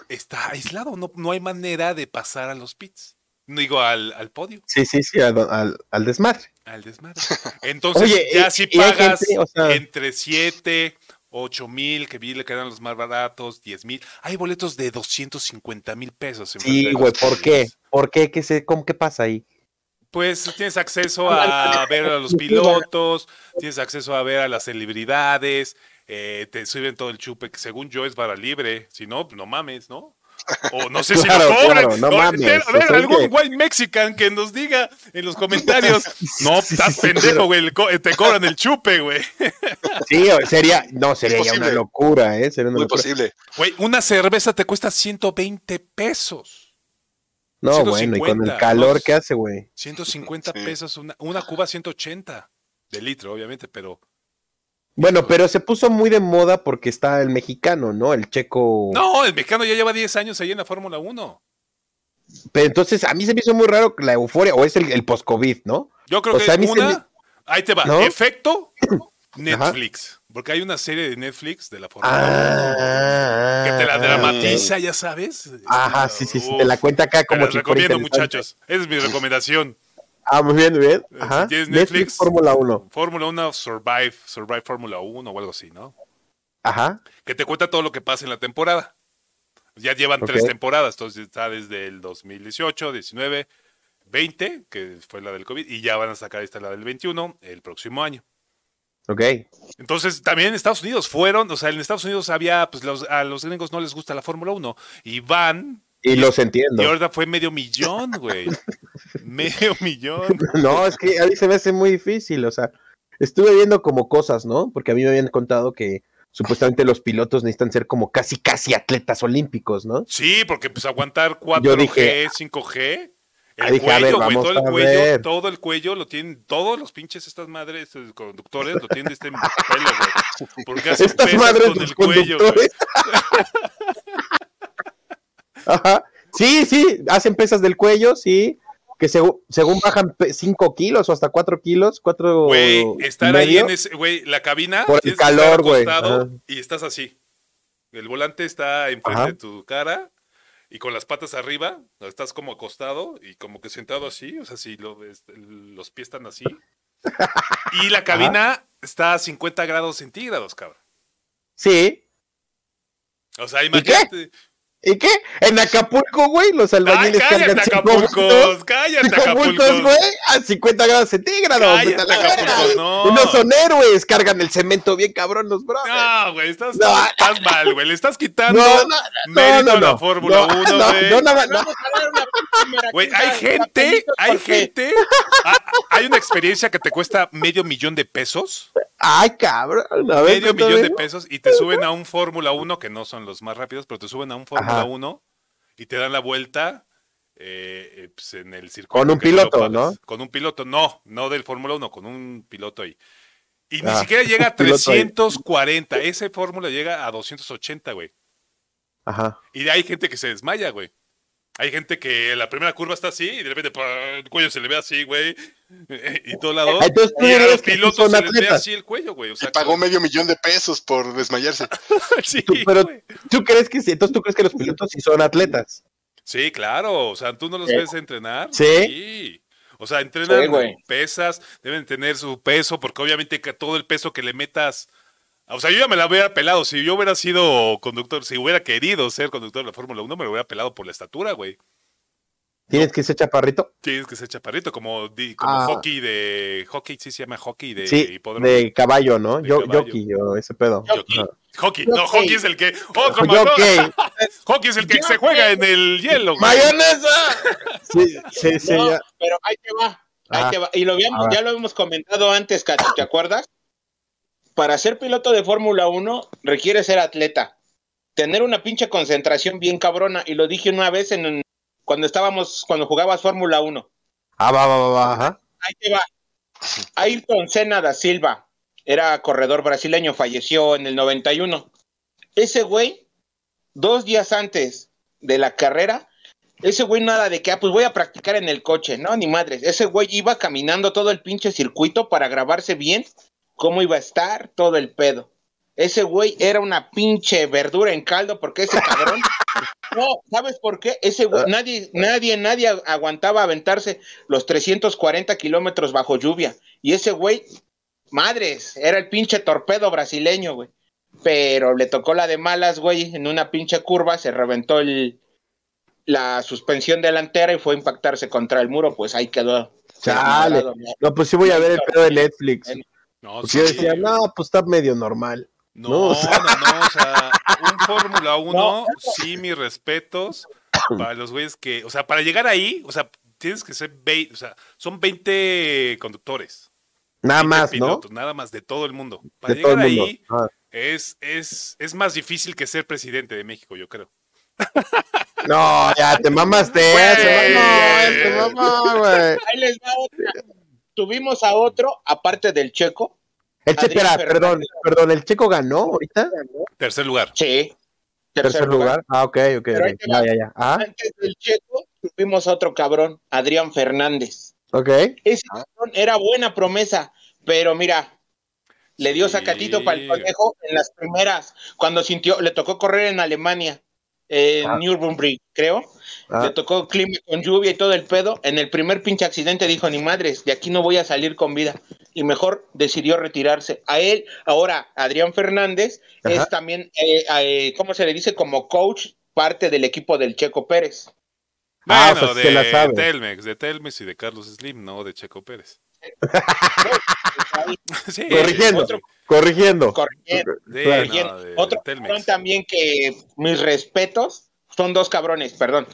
Speaker 1: está aislado, no, no hay manera de pasar a los pits. No digo al, al podio,
Speaker 2: Sí, sí, sí, al, al, al desmadre.
Speaker 1: al desmadre. Entonces
Speaker 2: Oye,
Speaker 1: ya
Speaker 2: y-
Speaker 1: si
Speaker 2: y
Speaker 1: pagas
Speaker 2: gente, o sea-
Speaker 1: entre 7, 8 mil, que vi le quedan los más baratos, 10 mil. Hay boletos de 250 mil pesos. en
Speaker 2: Sí, güey, ¿por qué? ¿Por qué? ¿Qué, se, cómo, ¿Qué pasa ahí?
Speaker 1: Pues tienes acceso a ver a los pilotos, tienes acceso a ver a las celebridades, eh, te suben todo el chupe, que según yo es vara libre, si no, no mames, ¿no? O no sé si lo cobran.
Speaker 2: claro, no
Speaker 1: O-
Speaker 2: mames,
Speaker 1: A ver,
Speaker 2: sea,
Speaker 1: algún
Speaker 2: que-
Speaker 1: white mexican que nos diga en los comentarios. No,
Speaker 2: Sí,
Speaker 1: estás
Speaker 2: sí,
Speaker 1: pendejo, güey. co- Te cobran el chupe, güey.
Speaker 2: Sí, sería, no, sería ya una locura, ¿eh? Sería una
Speaker 3: Muy
Speaker 2: locura.
Speaker 3: posible.
Speaker 1: Güey, una cerveza te cuesta 120 pesos.
Speaker 2: No, bueno, y con
Speaker 1: 150,
Speaker 2: el calor
Speaker 1: ¿no?
Speaker 2: que hace, güey.
Speaker 1: 150
Speaker 3: Sí.
Speaker 1: pesos, una, una cuba 180 de litro, obviamente, pero.
Speaker 2: Bueno, pero se puso muy de moda porque está el mexicano, ¿no? El checo.
Speaker 1: No, el mexicano ya lleva 10 años ahí en la Fórmula 1.
Speaker 2: Pero entonces a mí se me hizo muy raro la euforia, o es el, el post-COVID, ¿no?
Speaker 1: Yo creo
Speaker 2: O
Speaker 1: que
Speaker 2: sea, se
Speaker 1: una.
Speaker 2: me-
Speaker 1: Ahí te va.
Speaker 2: ¿No?
Speaker 1: Efecto Netflix. Porque hay una serie de Netflix de la Fórmula 1
Speaker 2: Ah,
Speaker 1: que te la
Speaker 2: ah,
Speaker 1: dramatiza, ya sabes.
Speaker 2: Ajá, sí, sí, sí. Te la cuenta acá
Speaker 1: Te
Speaker 2: como si fuera
Speaker 1: recomiendo, muchachos. Esa es mi recomendación.
Speaker 2: Ah, muy bien, muy bien.
Speaker 1: Eh,
Speaker 2: Ajá.
Speaker 1: si tienes
Speaker 2: Netflix,
Speaker 1: Netflix,
Speaker 2: Fórmula 1.
Speaker 1: Fórmula 1 Survive, Survive Fórmula 1 o algo así, ¿no?
Speaker 2: Ajá.
Speaker 1: que te cuenta todo lo que pasa en la temporada. Ya llevan tres temporadas, entonces está desde el 2018, 19, 20, que fue la del COVID, y ya van a sacar esta la del 21 el próximo año.
Speaker 2: Ok.
Speaker 1: Entonces, también en Estados Unidos fueron, o sea, en Estados Unidos había, pues los, a los gringos no les gusta la Fórmula 1, y van,
Speaker 2: Y los entiendo.
Speaker 1: y ahorita fue medio millón, güey. medio millón.
Speaker 2: No, es que a mí se me hace muy difícil, o sea, estuve viendo como cosas, ¿no? Porque a mí me habían contado que supuestamente los pilotos necesitan ser como casi, casi atletas olímpicos, ¿no?
Speaker 1: Sí, porque pues aguantar 4G,
Speaker 2: Yo dije-
Speaker 1: 5G, El
Speaker 2: Ah, dije, a ver,
Speaker 1: cuello, güey,
Speaker 2: vamos
Speaker 1: todo el cuello,
Speaker 2: ver.
Speaker 1: todo el cuello lo tienen, todos los pinches estas madres eh, conductores lo tienen de este pelo, güey. Porque hacen
Speaker 2: Estas madres
Speaker 1: con el cuello, güey.
Speaker 2: Ajá. Sí, sí, hacen pesas del cuello, sí. Que segu- según bajan 5 kilos o hasta 4 kilos, 4
Speaker 1: Güey, estar ahí en ese, güey, la cabina,
Speaker 2: Por el calor, güey,
Speaker 1: y estás así. El volante está enfrente
Speaker 2: Ajá.
Speaker 1: de tu cara y con las patas arriba, estás como acostado y como que sentado así, o sea, si lo los pies están así. Y la cabina está a 50 grados centígrados, cabrón.
Speaker 2: Sí.
Speaker 1: O sea,
Speaker 2: qué?
Speaker 1: imagínate.
Speaker 2: ¿Y qué? En Acapulco, güey, los
Speaker 1: ¡Ay,
Speaker 2: albañiles cargan
Speaker 1: cállate,
Speaker 2: cinco
Speaker 1: Acapulco!
Speaker 2: bultos,
Speaker 1: ¡Cállate,
Speaker 2: cinco bultos,
Speaker 1: Acapulco!
Speaker 2: güey, a 50 grados centígrados.
Speaker 1: Cállate,
Speaker 2: vete a la verga.
Speaker 1: Acapulco, no.
Speaker 2: Unos son héroes, cargan el cemento bien cabrón los brothers.
Speaker 1: No, güey, estás,
Speaker 2: No.
Speaker 1: estás mal, güey. Le estás quitando
Speaker 2: No, no,
Speaker 1: mérito a la Fórmula
Speaker 2: no,
Speaker 1: 1,
Speaker 2: no,
Speaker 1: güey.
Speaker 2: no, no.
Speaker 4: Cámara
Speaker 1: Güey, hay gente, hay gente. ah, Hay una experiencia que te cuesta medio millón de pesos.
Speaker 2: Ay, cabrón. A ver,
Speaker 1: Medio millón de pesos y te suben a un Fórmula 1, que no son los más rápidos, pero te suben a un Fórmula
Speaker 2: Ajá.
Speaker 1: 1 y te dan la vuelta eh, eh, pues, en el circuito.
Speaker 2: Con un piloto. ¿no?
Speaker 1: Con un piloto, no, no del Fórmula 1, con un piloto ahí. Y ni
Speaker 2: Ah,
Speaker 1: siquiera llega a
Speaker 2: piloto ahí.
Speaker 1: 340. Ese Fórmula llega a 280, güey.
Speaker 2: Ajá.
Speaker 1: Y hay gente que se desmaya, güey. Hay gente que la primera curva está así y de repente el cuello se le ve así, güey. Y todo lado.
Speaker 2: Entonces, ¿tú
Speaker 1: y a los pilotos se les ve así el cuello, güey. O
Speaker 3: Y
Speaker 1: sea,
Speaker 3: pagó medio millón de pesos por desmayarse.
Speaker 1: sí,
Speaker 2: Tú- pero
Speaker 1: güey.
Speaker 2: tú crees que sí, entonces tú crees que los pilotos sí son atletas.
Speaker 1: Sí, claro. O sea, tú no los
Speaker 4: Sí.
Speaker 1: ves entrenar.
Speaker 2: ¿Sí?
Speaker 1: Sí. O sea, entrenan
Speaker 4: Sí,
Speaker 1: pesas, deben tener su peso, porque obviamente que todo el peso que le metas. O sea, yo ya me la hubiera pelado. Si yo hubiera sido conductor, si hubiera querido ser conductor de la Fórmula 1, me lo hubiera pelado por la estatura, güey.
Speaker 2: Tienes que ser chaparrito.
Speaker 1: Tienes que ser chaparrito, como, di- como
Speaker 2: Ah.
Speaker 1: hockey de. Hockey sí se llama hockey de
Speaker 2: Sí,
Speaker 1: hipódromo.
Speaker 2: de caballo, ¿no?
Speaker 1: De
Speaker 2: Yo,
Speaker 1: caballo.
Speaker 2: jockey, yo, ese pedo.
Speaker 1: Hockey.
Speaker 2: Ajá.
Speaker 1: Hockey, no,
Speaker 4: Hockey.
Speaker 1: es el que. Otro más,
Speaker 2: Jockey.
Speaker 1: Hockey es el que
Speaker 4: Yo
Speaker 1: se juega en el hielo, güey.
Speaker 2: ¡Mayonesa! Sí, sí, sí.
Speaker 4: No,
Speaker 2: ya.
Speaker 4: pero ahí te va, ahí te va. Y lo habíamos, ya lo hemos comentado antes, Cacho, ¿te acuerdas? Para ser piloto de Fórmula 1 requiere ser atleta, tener una pinche concentración bien cabrona. Y lo dije una vez en cuando estábamos, cuando jugabas Fórmula 1.
Speaker 2: Ah, va, va, va, va, ajá.
Speaker 4: Ahí te va. Ayrton Senna da Silva era corredor brasileño, falleció en el 91. Ese güey, dos días antes de la carrera, ese güey nada de que, ah, pues voy a practicar en el coche, no, ni madres. Ese güey iba caminando todo el pinche circuito para grabarse bien cómo iba a estar todo el pedo. Ese güey era una pinche verdura en caldo porque ese cabrón. No, ¿sabes por qué? Ese güey, nadie, nadie, nadie aguantaba aventarse los 340 kilómetros bajo lluvia. Y ese güey, madres, era el pinche torpedo brasileño, güey. Pero le tocó la de malas, güey, en una pinche curva, se reventó el, la suspensión delantera y fue a impactarse contra el muro, pues ahí quedó.
Speaker 2: Chale.
Speaker 4: No,
Speaker 2: pues sí voy a ver el pedo de Netflix.
Speaker 1: No,
Speaker 2: Pues
Speaker 1: sí,
Speaker 2: yo decía, no, pues está medio normal.
Speaker 1: No,
Speaker 2: No,
Speaker 1: no,
Speaker 2: o
Speaker 1: no,
Speaker 2: sea-
Speaker 1: o sea, un Fórmula 1,
Speaker 4: No.
Speaker 1: sí, mis respetos para los güeyes que, o sea, para llegar ahí, o sea, tienes que ser 20, o sea, son 20 conductores.
Speaker 2: Nada
Speaker 1: 20
Speaker 2: más, ¿no?
Speaker 1: Nada más de todo el mundo. Para
Speaker 2: De todo
Speaker 1: llegar
Speaker 2: el mundo.
Speaker 1: ahí
Speaker 2: Ah.
Speaker 1: es, es, es más difícil que ser presidente de México, yo creo.
Speaker 2: No, ya te mamaste. Te mamó, güey.
Speaker 4: Ahí les va otra. Tuvimos a otro, aparte del checo.
Speaker 2: El che, espera, perdón, perdón, el checo ganó ahorita.
Speaker 1: Tercer lugar.
Speaker 4: Sí.
Speaker 2: Tercer, lugar. Ah, ok, ok.
Speaker 4: Pero ahí
Speaker 2: ok.
Speaker 4: te va.
Speaker 2: Ya, ya, ya. Ah,
Speaker 4: Antes del checo, tuvimos a otro cabrón, Adrián Fernández.
Speaker 2: ok.
Speaker 4: Ese cabrón era buena promesa, pero mira, le dio
Speaker 1: Sí.
Speaker 4: sacatito para el conejo en las primeras, cuando sintió, le tocó correr en Alemania, en
Speaker 2: Ah.
Speaker 4: Nürburgring, creo.
Speaker 2: Ah,
Speaker 4: Le tocó clima con lluvia y todo el pedo. En el primer pinche accidente dijo, ni madres, de aquí no voy a salir con vida. Y mejor decidió retirarse. A él, ahora, Adrián Fernández,
Speaker 2: Ajá.
Speaker 4: es también, eh, eh, ¿cómo se le dice? Como coach, parte del equipo del Checo Pérez.
Speaker 2: Ah, o sea, la
Speaker 1: de
Speaker 2: sabe.
Speaker 1: Telmex, de Telmex y de Carlos Slim, no de Checo Pérez. sí,
Speaker 2: corrigiendo,
Speaker 4: otro-
Speaker 2: corrigiendo.
Speaker 4: Corrigiendo.
Speaker 1: sí,
Speaker 2: Claro.
Speaker 1: no,
Speaker 4: Bien,
Speaker 1: de
Speaker 4: Otro cabrón también que mis respetos son dos cabrones, perdón.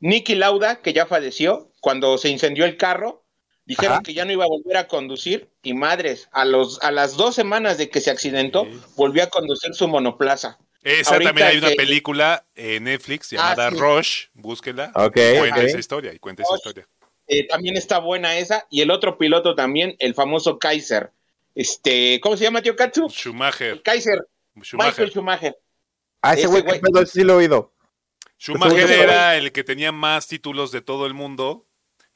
Speaker 4: Nicky Lauda, que ya falleció cuando se incendió el carro, dijeron
Speaker 2: Ajá.
Speaker 4: que ya no iba a volver a conducir y madres, a los a las dos semanas de que se accidentó,
Speaker 1: Sí.
Speaker 4: volvió a conducir su monoplaza.
Speaker 1: Esa
Speaker 4: Ahorita
Speaker 1: también hay una
Speaker 4: que-
Speaker 1: película en Netflix llamada
Speaker 4: Ah, sí.
Speaker 1: Rush, búsquela.
Speaker 2: Ok,
Speaker 1: y cuenta esa historia, y cuenta esa historia.
Speaker 4: Eh, también está buena esa. Y el otro piloto también, el famoso Kaiser. Este, ¿cómo se llama, tío Katsu?
Speaker 1: Schumacher.
Speaker 4: Kaiser, Michael
Speaker 1: Schumacher.
Speaker 2: Ah, ese
Speaker 4: Ese
Speaker 2: güey,
Speaker 4: güey.
Speaker 2: pedo, sí lo he oído.
Speaker 1: Schumacher era el que tenía más títulos de todo el mundo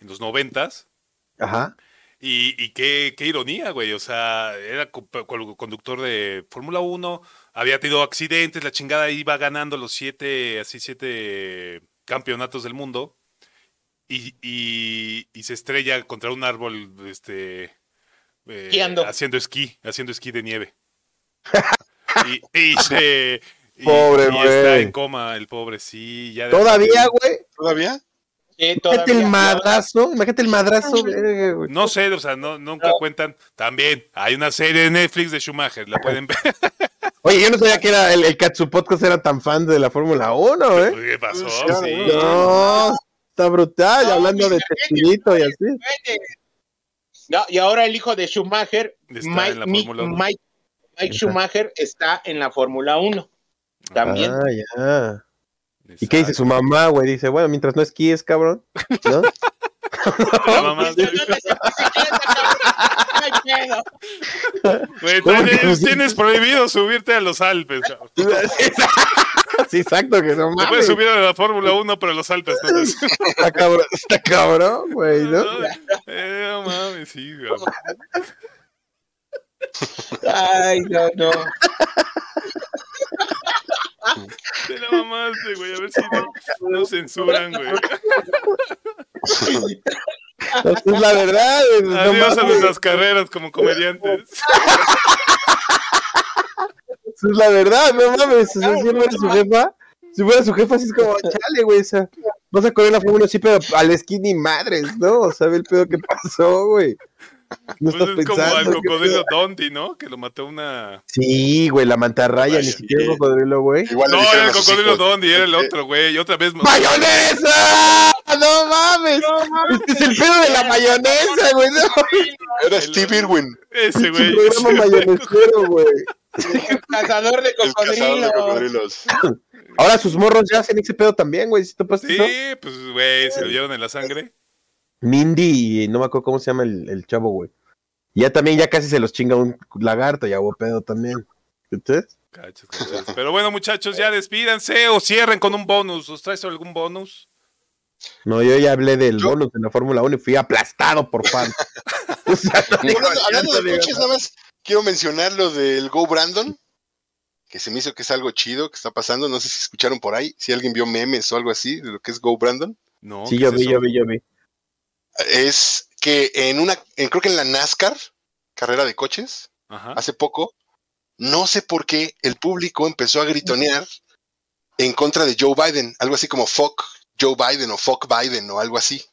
Speaker 1: en los noventas.
Speaker 2: Ajá.
Speaker 1: Y, y qué, qué ironía, güey. O sea, era co- co- conductor de Fórmula 1, había tenido accidentes, la chingada iba ganando los siete, así siete campeonatos del mundo. Y, y- y se estrella contra un árbol, este, eh, haciendo esquí, haciendo esquí de nieve. y, y se... y-
Speaker 2: Pobre
Speaker 1: y está en coma el pobre, sí. Ya
Speaker 2: Todavía, güey.
Speaker 3: ¿Todavía?
Speaker 4: Sí,
Speaker 2: Imagínate el madrazo. Imagínate el madrazo. güey.
Speaker 1: No sé, o sea, no, nunca cuentan. También hay una serie de Netflix de Schumacher, la pueden ver.
Speaker 2: Oye, yo no sabía que era el, el Katsu Podcast era tan fan de la Fórmula 1, ¿eh?
Speaker 1: ¿Qué pasó?
Speaker 3: Sí.
Speaker 2: No, está brutal.
Speaker 4: No,
Speaker 2: hablando de Chespirito y así.
Speaker 4: No, y ahora el hijo de Schumacher,
Speaker 1: Está
Speaker 4: Mike,
Speaker 1: en la
Speaker 4: Mick-
Speaker 1: Fórmula 1.
Speaker 4: Mike- Mike Schumacher, está en la Fórmula 1. También.
Speaker 2: Ah, ya. ¿Y qué dice su mamá, güey? Dice, bueno, mientras no esquíes, cabrón. ¿No?
Speaker 1: La mamá,
Speaker 4: Dice, "No andes en bicicleta, cabrón". No hay pedo.
Speaker 1: güey,
Speaker 2: ¿Cómo que
Speaker 1: tienes, prohibido subirte a los Alpes. cabrón.
Speaker 2: sí, exacto, que no
Speaker 1: Te puedes subir a la Fórmula 1, pero a los Alpes no.
Speaker 2: Está cabrón, está cabrón, güey, ¿no?
Speaker 1: No, eh, no mames, sí, güey.
Speaker 4: Ay, no, no.
Speaker 1: Te la mamaste, güey. A ver si no, no censuran, güey.
Speaker 2: Pues es la verdad, güey, no
Speaker 1: Adiós a nuestras carreras como comediantes.
Speaker 2: Esa es la verdad, no mames. O sea, si fuera su jefa, si fuera su jefa, así es como, chale, güey. O sea, vas a correr la Fórmula sí, pero al ni madres, ¿no? O sea, ve el pedo que pasó, güey. No
Speaker 1: Pues
Speaker 2: estás
Speaker 1: es como al
Speaker 2: pensando. ¿qué
Speaker 1: cocodrilo? Dondi, ¿no? Que lo mató una.
Speaker 2: Sí, güey, la mantarraya, ni siquiera el cocodrilo, güey.
Speaker 3: Igual
Speaker 1: No, era el cocodrilo
Speaker 3: hijos,
Speaker 1: Dondi, era el
Speaker 3: "Eh,
Speaker 1: otro, güey. Y otra vez.
Speaker 2: ¡Mayonesa! ¡No mames! Este es el pedo de la mayonesa, güey. ¿no?
Speaker 3: Era Steve Irwin,
Speaker 1: Ese,
Speaker 2: Es
Speaker 1: güey.
Speaker 2: programa mayonesero, güey.
Speaker 4: Cazador de
Speaker 3: el cazador de
Speaker 4: cocodrilos.
Speaker 2: Ahora sus morros ya hacen ese pedo también, güey. ¿Sí topaste eso?
Speaker 1: Sí, pues, güey, se lo llevan en la sangre.
Speaker 2: Mindy y no me acuerdo cómo se llama el, el chavo, güey. Y ya también ya casi se los chinga un lagarto, ya hubo pedo también.
Speaker 1: Cachas. Pero bueno, muchachos, ya despídanse o cierren con un bonus. ¿Os traes algún bonus?
Speaker 2: No, yo ya hablé del
Speaker 3: Yo-
Speaker 2: bonus de la Fórmula 1 y fui aplastado por fan. O sea, no digo
Speaker 3: Hablando, de coches, nada más quiero mencionar lo del Go Brandon, que se me hizo que es algo chido que está pasando. No sé si escucharon por ahí, si alguien vio memes o algo así de lo que es Go Brandon.
Speaker 1: No.
Speaker 2: Sí,
Speaker 1: ¿qué
Speaker 2: yo vi,
Speaker 1: eso?
Speaker 2: yo vi, yo vi.
Speaker 3: Es que en una, en- creo que en la NASCAR, carrera de coches,
Speaker 1: Ajá.
Speaker 3: hace poco, no sé por qué el público empezó a gritonear en contra de Joe Biden, algo así como fuck Joe Biden o fuck Biden o algo así,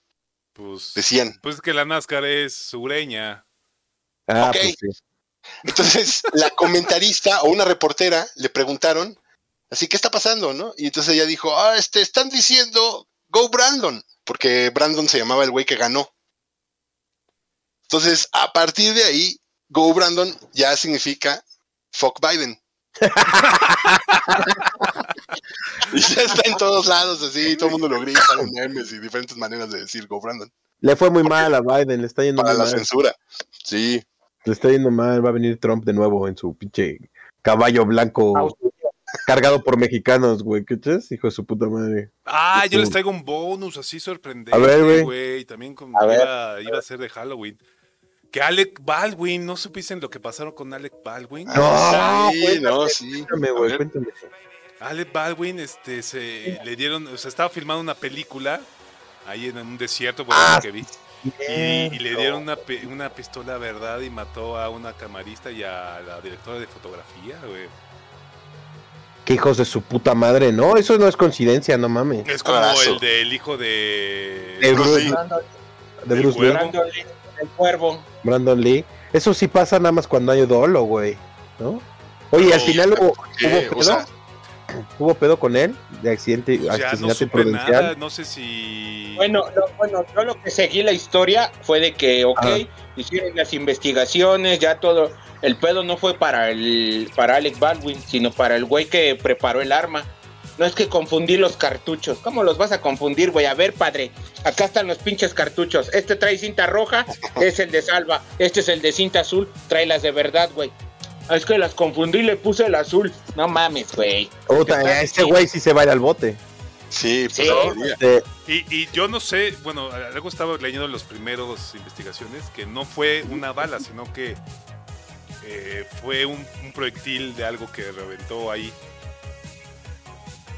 Speaker 1: Pues,
Speaker 3: decían.
Speaker 1: pues que la NASCAR es sureña.
Speaker 2: Ah,
Speaker 3: Ok.
Speaker 2: pues sí.
Speaker 3: Entonces, la comentarista o una reportera le preguntaron, así, ¿qué está pasando, no? Y entonces ella dijo, ah, este, están diciendo, go Brandon, porque Brandon se llamaba el güey que ganó. Entonces, a partir de ahí, go Brandon ya significa fuck Biden. y ya está en todos lados, así, todo el mundo lo grita, en memes y diferentes maneras de decir go Brandon.
Speaker 2: Le fue muy mal a Biden, le está yendo
Speaker 3: Para
Speaker 2: muy
Speaker 3: la
Speaker 2: mal.
Speaker 3: censura. Sí.
Speaker 2: Le está yendo mal, va a venir Trump de nuevo en su pinche caballo blanco cargado por mexicanos, güey. ¿Qué es? Hijo de su puta madre.
Speaker 1: Ah, yo les traigo un bonus así sorprendente,
Speaker 2: A ver, güey.
Speaker 1: güey. También con,
Speaker 4: A ver.
Speaker 1: iba, iba a ser de Halloween. Que Alec Baldwin, ¿no supiste lo que pasaron con Alec Baldwin?
Speaker 2: No,
Speaker 3: sí,
Speaker 2: cuéntame,
Speaker 3: no, sí.
Speaker 2: Cuéntame, güey, cuéntame.
Speaker 1: Alec Baldwin, este, se le dieron, o sea, estaba filmando una película ahí en un desierto, por
Speaker 2: Ah,
Speaker 1: lo que vi. Y, y le dieron una, una pistola, ¿verdad? Y mató a una camarista y a la directora de fotografía, güey.
Speaker 2: Qué hijos de su puta madre, no, eso no es coincidencia, no mames.
Speaker 1: Es como
Speaker 3: Abrazo.
Speaker 1: el del hijo de...
Speaker 2: De
Speaker 3: Bruce Lee.
Speaker 4: Brandon,
Speaker 2: de
Speaker 1: El
Speaker 2: Bruce Lee,
Speaker 1: cuervo.
Speaker 4: Brandon Lee, el cuervo.
Speaker 2: Brandon Lee. Eso sí pasa nada más cuando hay dolo, güey, ¿no? Oye,
Speaker 1: No,
Speaker 2: al final hubo,
Speaker 3: ¿Qué?
Speaker 2: hubo
Speaker 3: O sea,
Speaker 2: hubo pedo con él de accidente,
Speaker 1: Ya no
Speaker 2: asesinato
Speaker 1: supe
Speaker 2: imprudencial.
Speaker 1: nada, no sé si...
Speaker 4: Bueno, no, bueno, yo lo que seguí la historia fue de que, ok,
Speaker 2: Ajá.
Speaker 4: hicieron las investigaciones, ya todo. El pedo no fue para el para Alec Baldwin, sino para el güey que preparó el arma. No es que confundí los cartuchos. ¿Cómo los vas a confundir, güey? A ver, padre, acá están los pinches cartuchos. Este trae cinta roja, es el de salva. Este es el de cinta azul, trae las de verdad, güey. Ah, Es que las confundí, le puse el azul. No mames, güey.
Speaker 2: Puta, este güey sí se va a ir al bote.
Speaker 3: Sí, pues
Speaker 4: Sí.
Speaker 2: Este,
Speaker 1: Y, y yo no sé, bueno, luego estaba leyendo los primeros investigaciones que no fue una bala, sino que eh, fue un, un proyectil de algo que reventó ahí.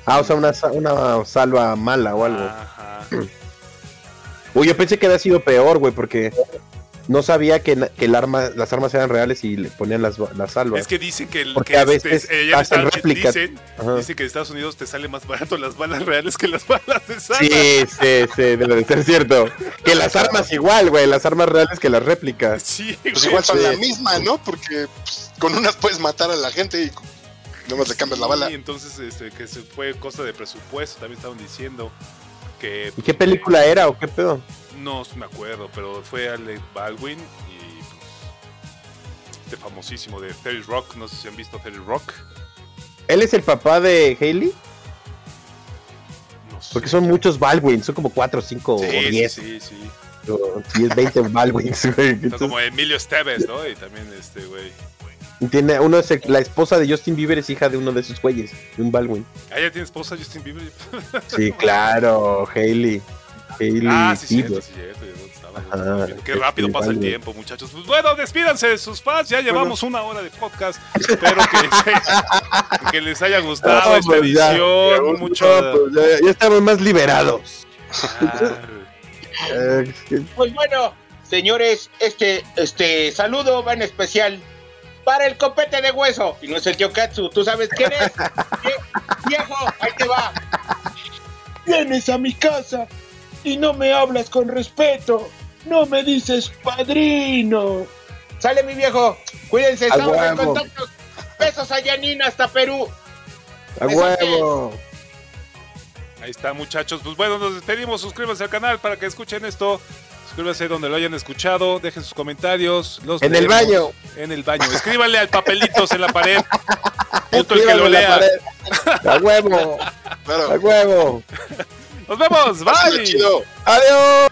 Speaker 2: ah, o sea, una, una salva mala o algo.
Speaker 1: Ajá.
Speaker 2: Uy, yo pensé que había sido peor, güey, porque no sabía que, que el arma, las armas eran reales y le ponían las, las salvas.
Speaker 1: Es que dicen que, el,
Speaker 2: Porque
Speaker 1: que
Speaker 2: a
Speaker 1: este,
Speaker 2: veces
Speaker 1: eh, ya en
Speaker 2: hacen réplicas.
Speaker 1: dicen, que en Estados Unidos te sale más barato las balas reales que las balas de salva.
Speaker 2: Sí, sí, sí, debe de ser cierto. Que las armas igual, güey, las armas reales que las réplicas.
Speaker 1: Sí,
Speaker 3: Pues
Speaker 1: güey.
Speaker 3: igual son
Speaker 2: Sí.
Speaker 3: la misma, ¿no? Porque pues, con unas puedes matar a la gente y nomás le cambias la bala.
Speaker 1: Y entonces este, que se fue cosa de presupuesto, también estaban diciendo que...
Speaker 2: ¿Y qué película era o qué pedo?
Speaker 1: No me acuerdo, pero fue Alec Baldwin y pues, este famosísimo de Terry Rock, no sé si han visto Terry Rock.
Speaker 2: ¿Él es el papá de Haley?
Speaker 1: No sé.
Speaker 2: Porque son muchos Baldwin, son como 4, 5 o
Speaker 1: Sí, sí,
Speaker 2: 10.
Speaker 1: sí, sí.
Speaker 2: o 10, 20 Baldwins, güey. Entonces,
Speaker 1: como Emilio Esteves, ¿no? Y también este güey.
Speaker 2: tiene, uno es el- la esposa de Justin Bieber es hija de uno de esos güeyes, de un Baldwin.
Speaker 1: Ah, ya tiene esposa Justin Bieber.
Speaker 2: Sí, claro, Haley. Haley
Speaker 1: Ah, sí, cierto, sí, cierto. ¿y dónde estaba?
Speaker 2: Ajá,
Speaker 1: Qué rápido pasa el tiempo, muchachos. Pues bueno, despídanse de sus fans. Ya llevamos una hora de podcast. Espero que, que les haya gustado
Speaker 2: No,
Speaker 1: esta
Speaker 2: pues ya.
Speaker 1: edición.
Speaker 2: No,
Speaker 1: Mucho.
Speaker 2: pues ya, ya estamos más liberados.
Speaker 1: Ah,
Speaker 4: Pues bueno, señores, este, este saludo va en especial para el copete de hueso. Y no es el tío Katsu, ¿tú sabes quién es? ¿Qué? Viejo, ahí te va. Vienes a mi casa y no me hablas con respeto. No me dices padrino. Sale mi viejo, cuídense,
Speaker 2: A
Speaker 4: estamos en
Speaker 2: huevo.
Speaker 4: contacto. Besos a Yanina hasta Perú.
Speaker 2: a huevo.
Speaker 1: Ahí está, muchachos. Pues bueno, nos despedimos. Suscríbanse al canal para que escuchen esto. Suscríbanse donde lo hayan escuchado. Dejen sus comentarios. Los
Speaker 2: En el baño.
Speaker 1: En el baño. Escríbanle al papelitos en la pared. Punto el que lo
Speaker 2: en
Speaker 1: lea.
Speaker 2: A huevo, a huevo.
Speaker 1: Nos vemos.
Speaker 3: Pásale
Speaker 1: Bye.
Speaker 3: chido.
Speaker 2: Adiós.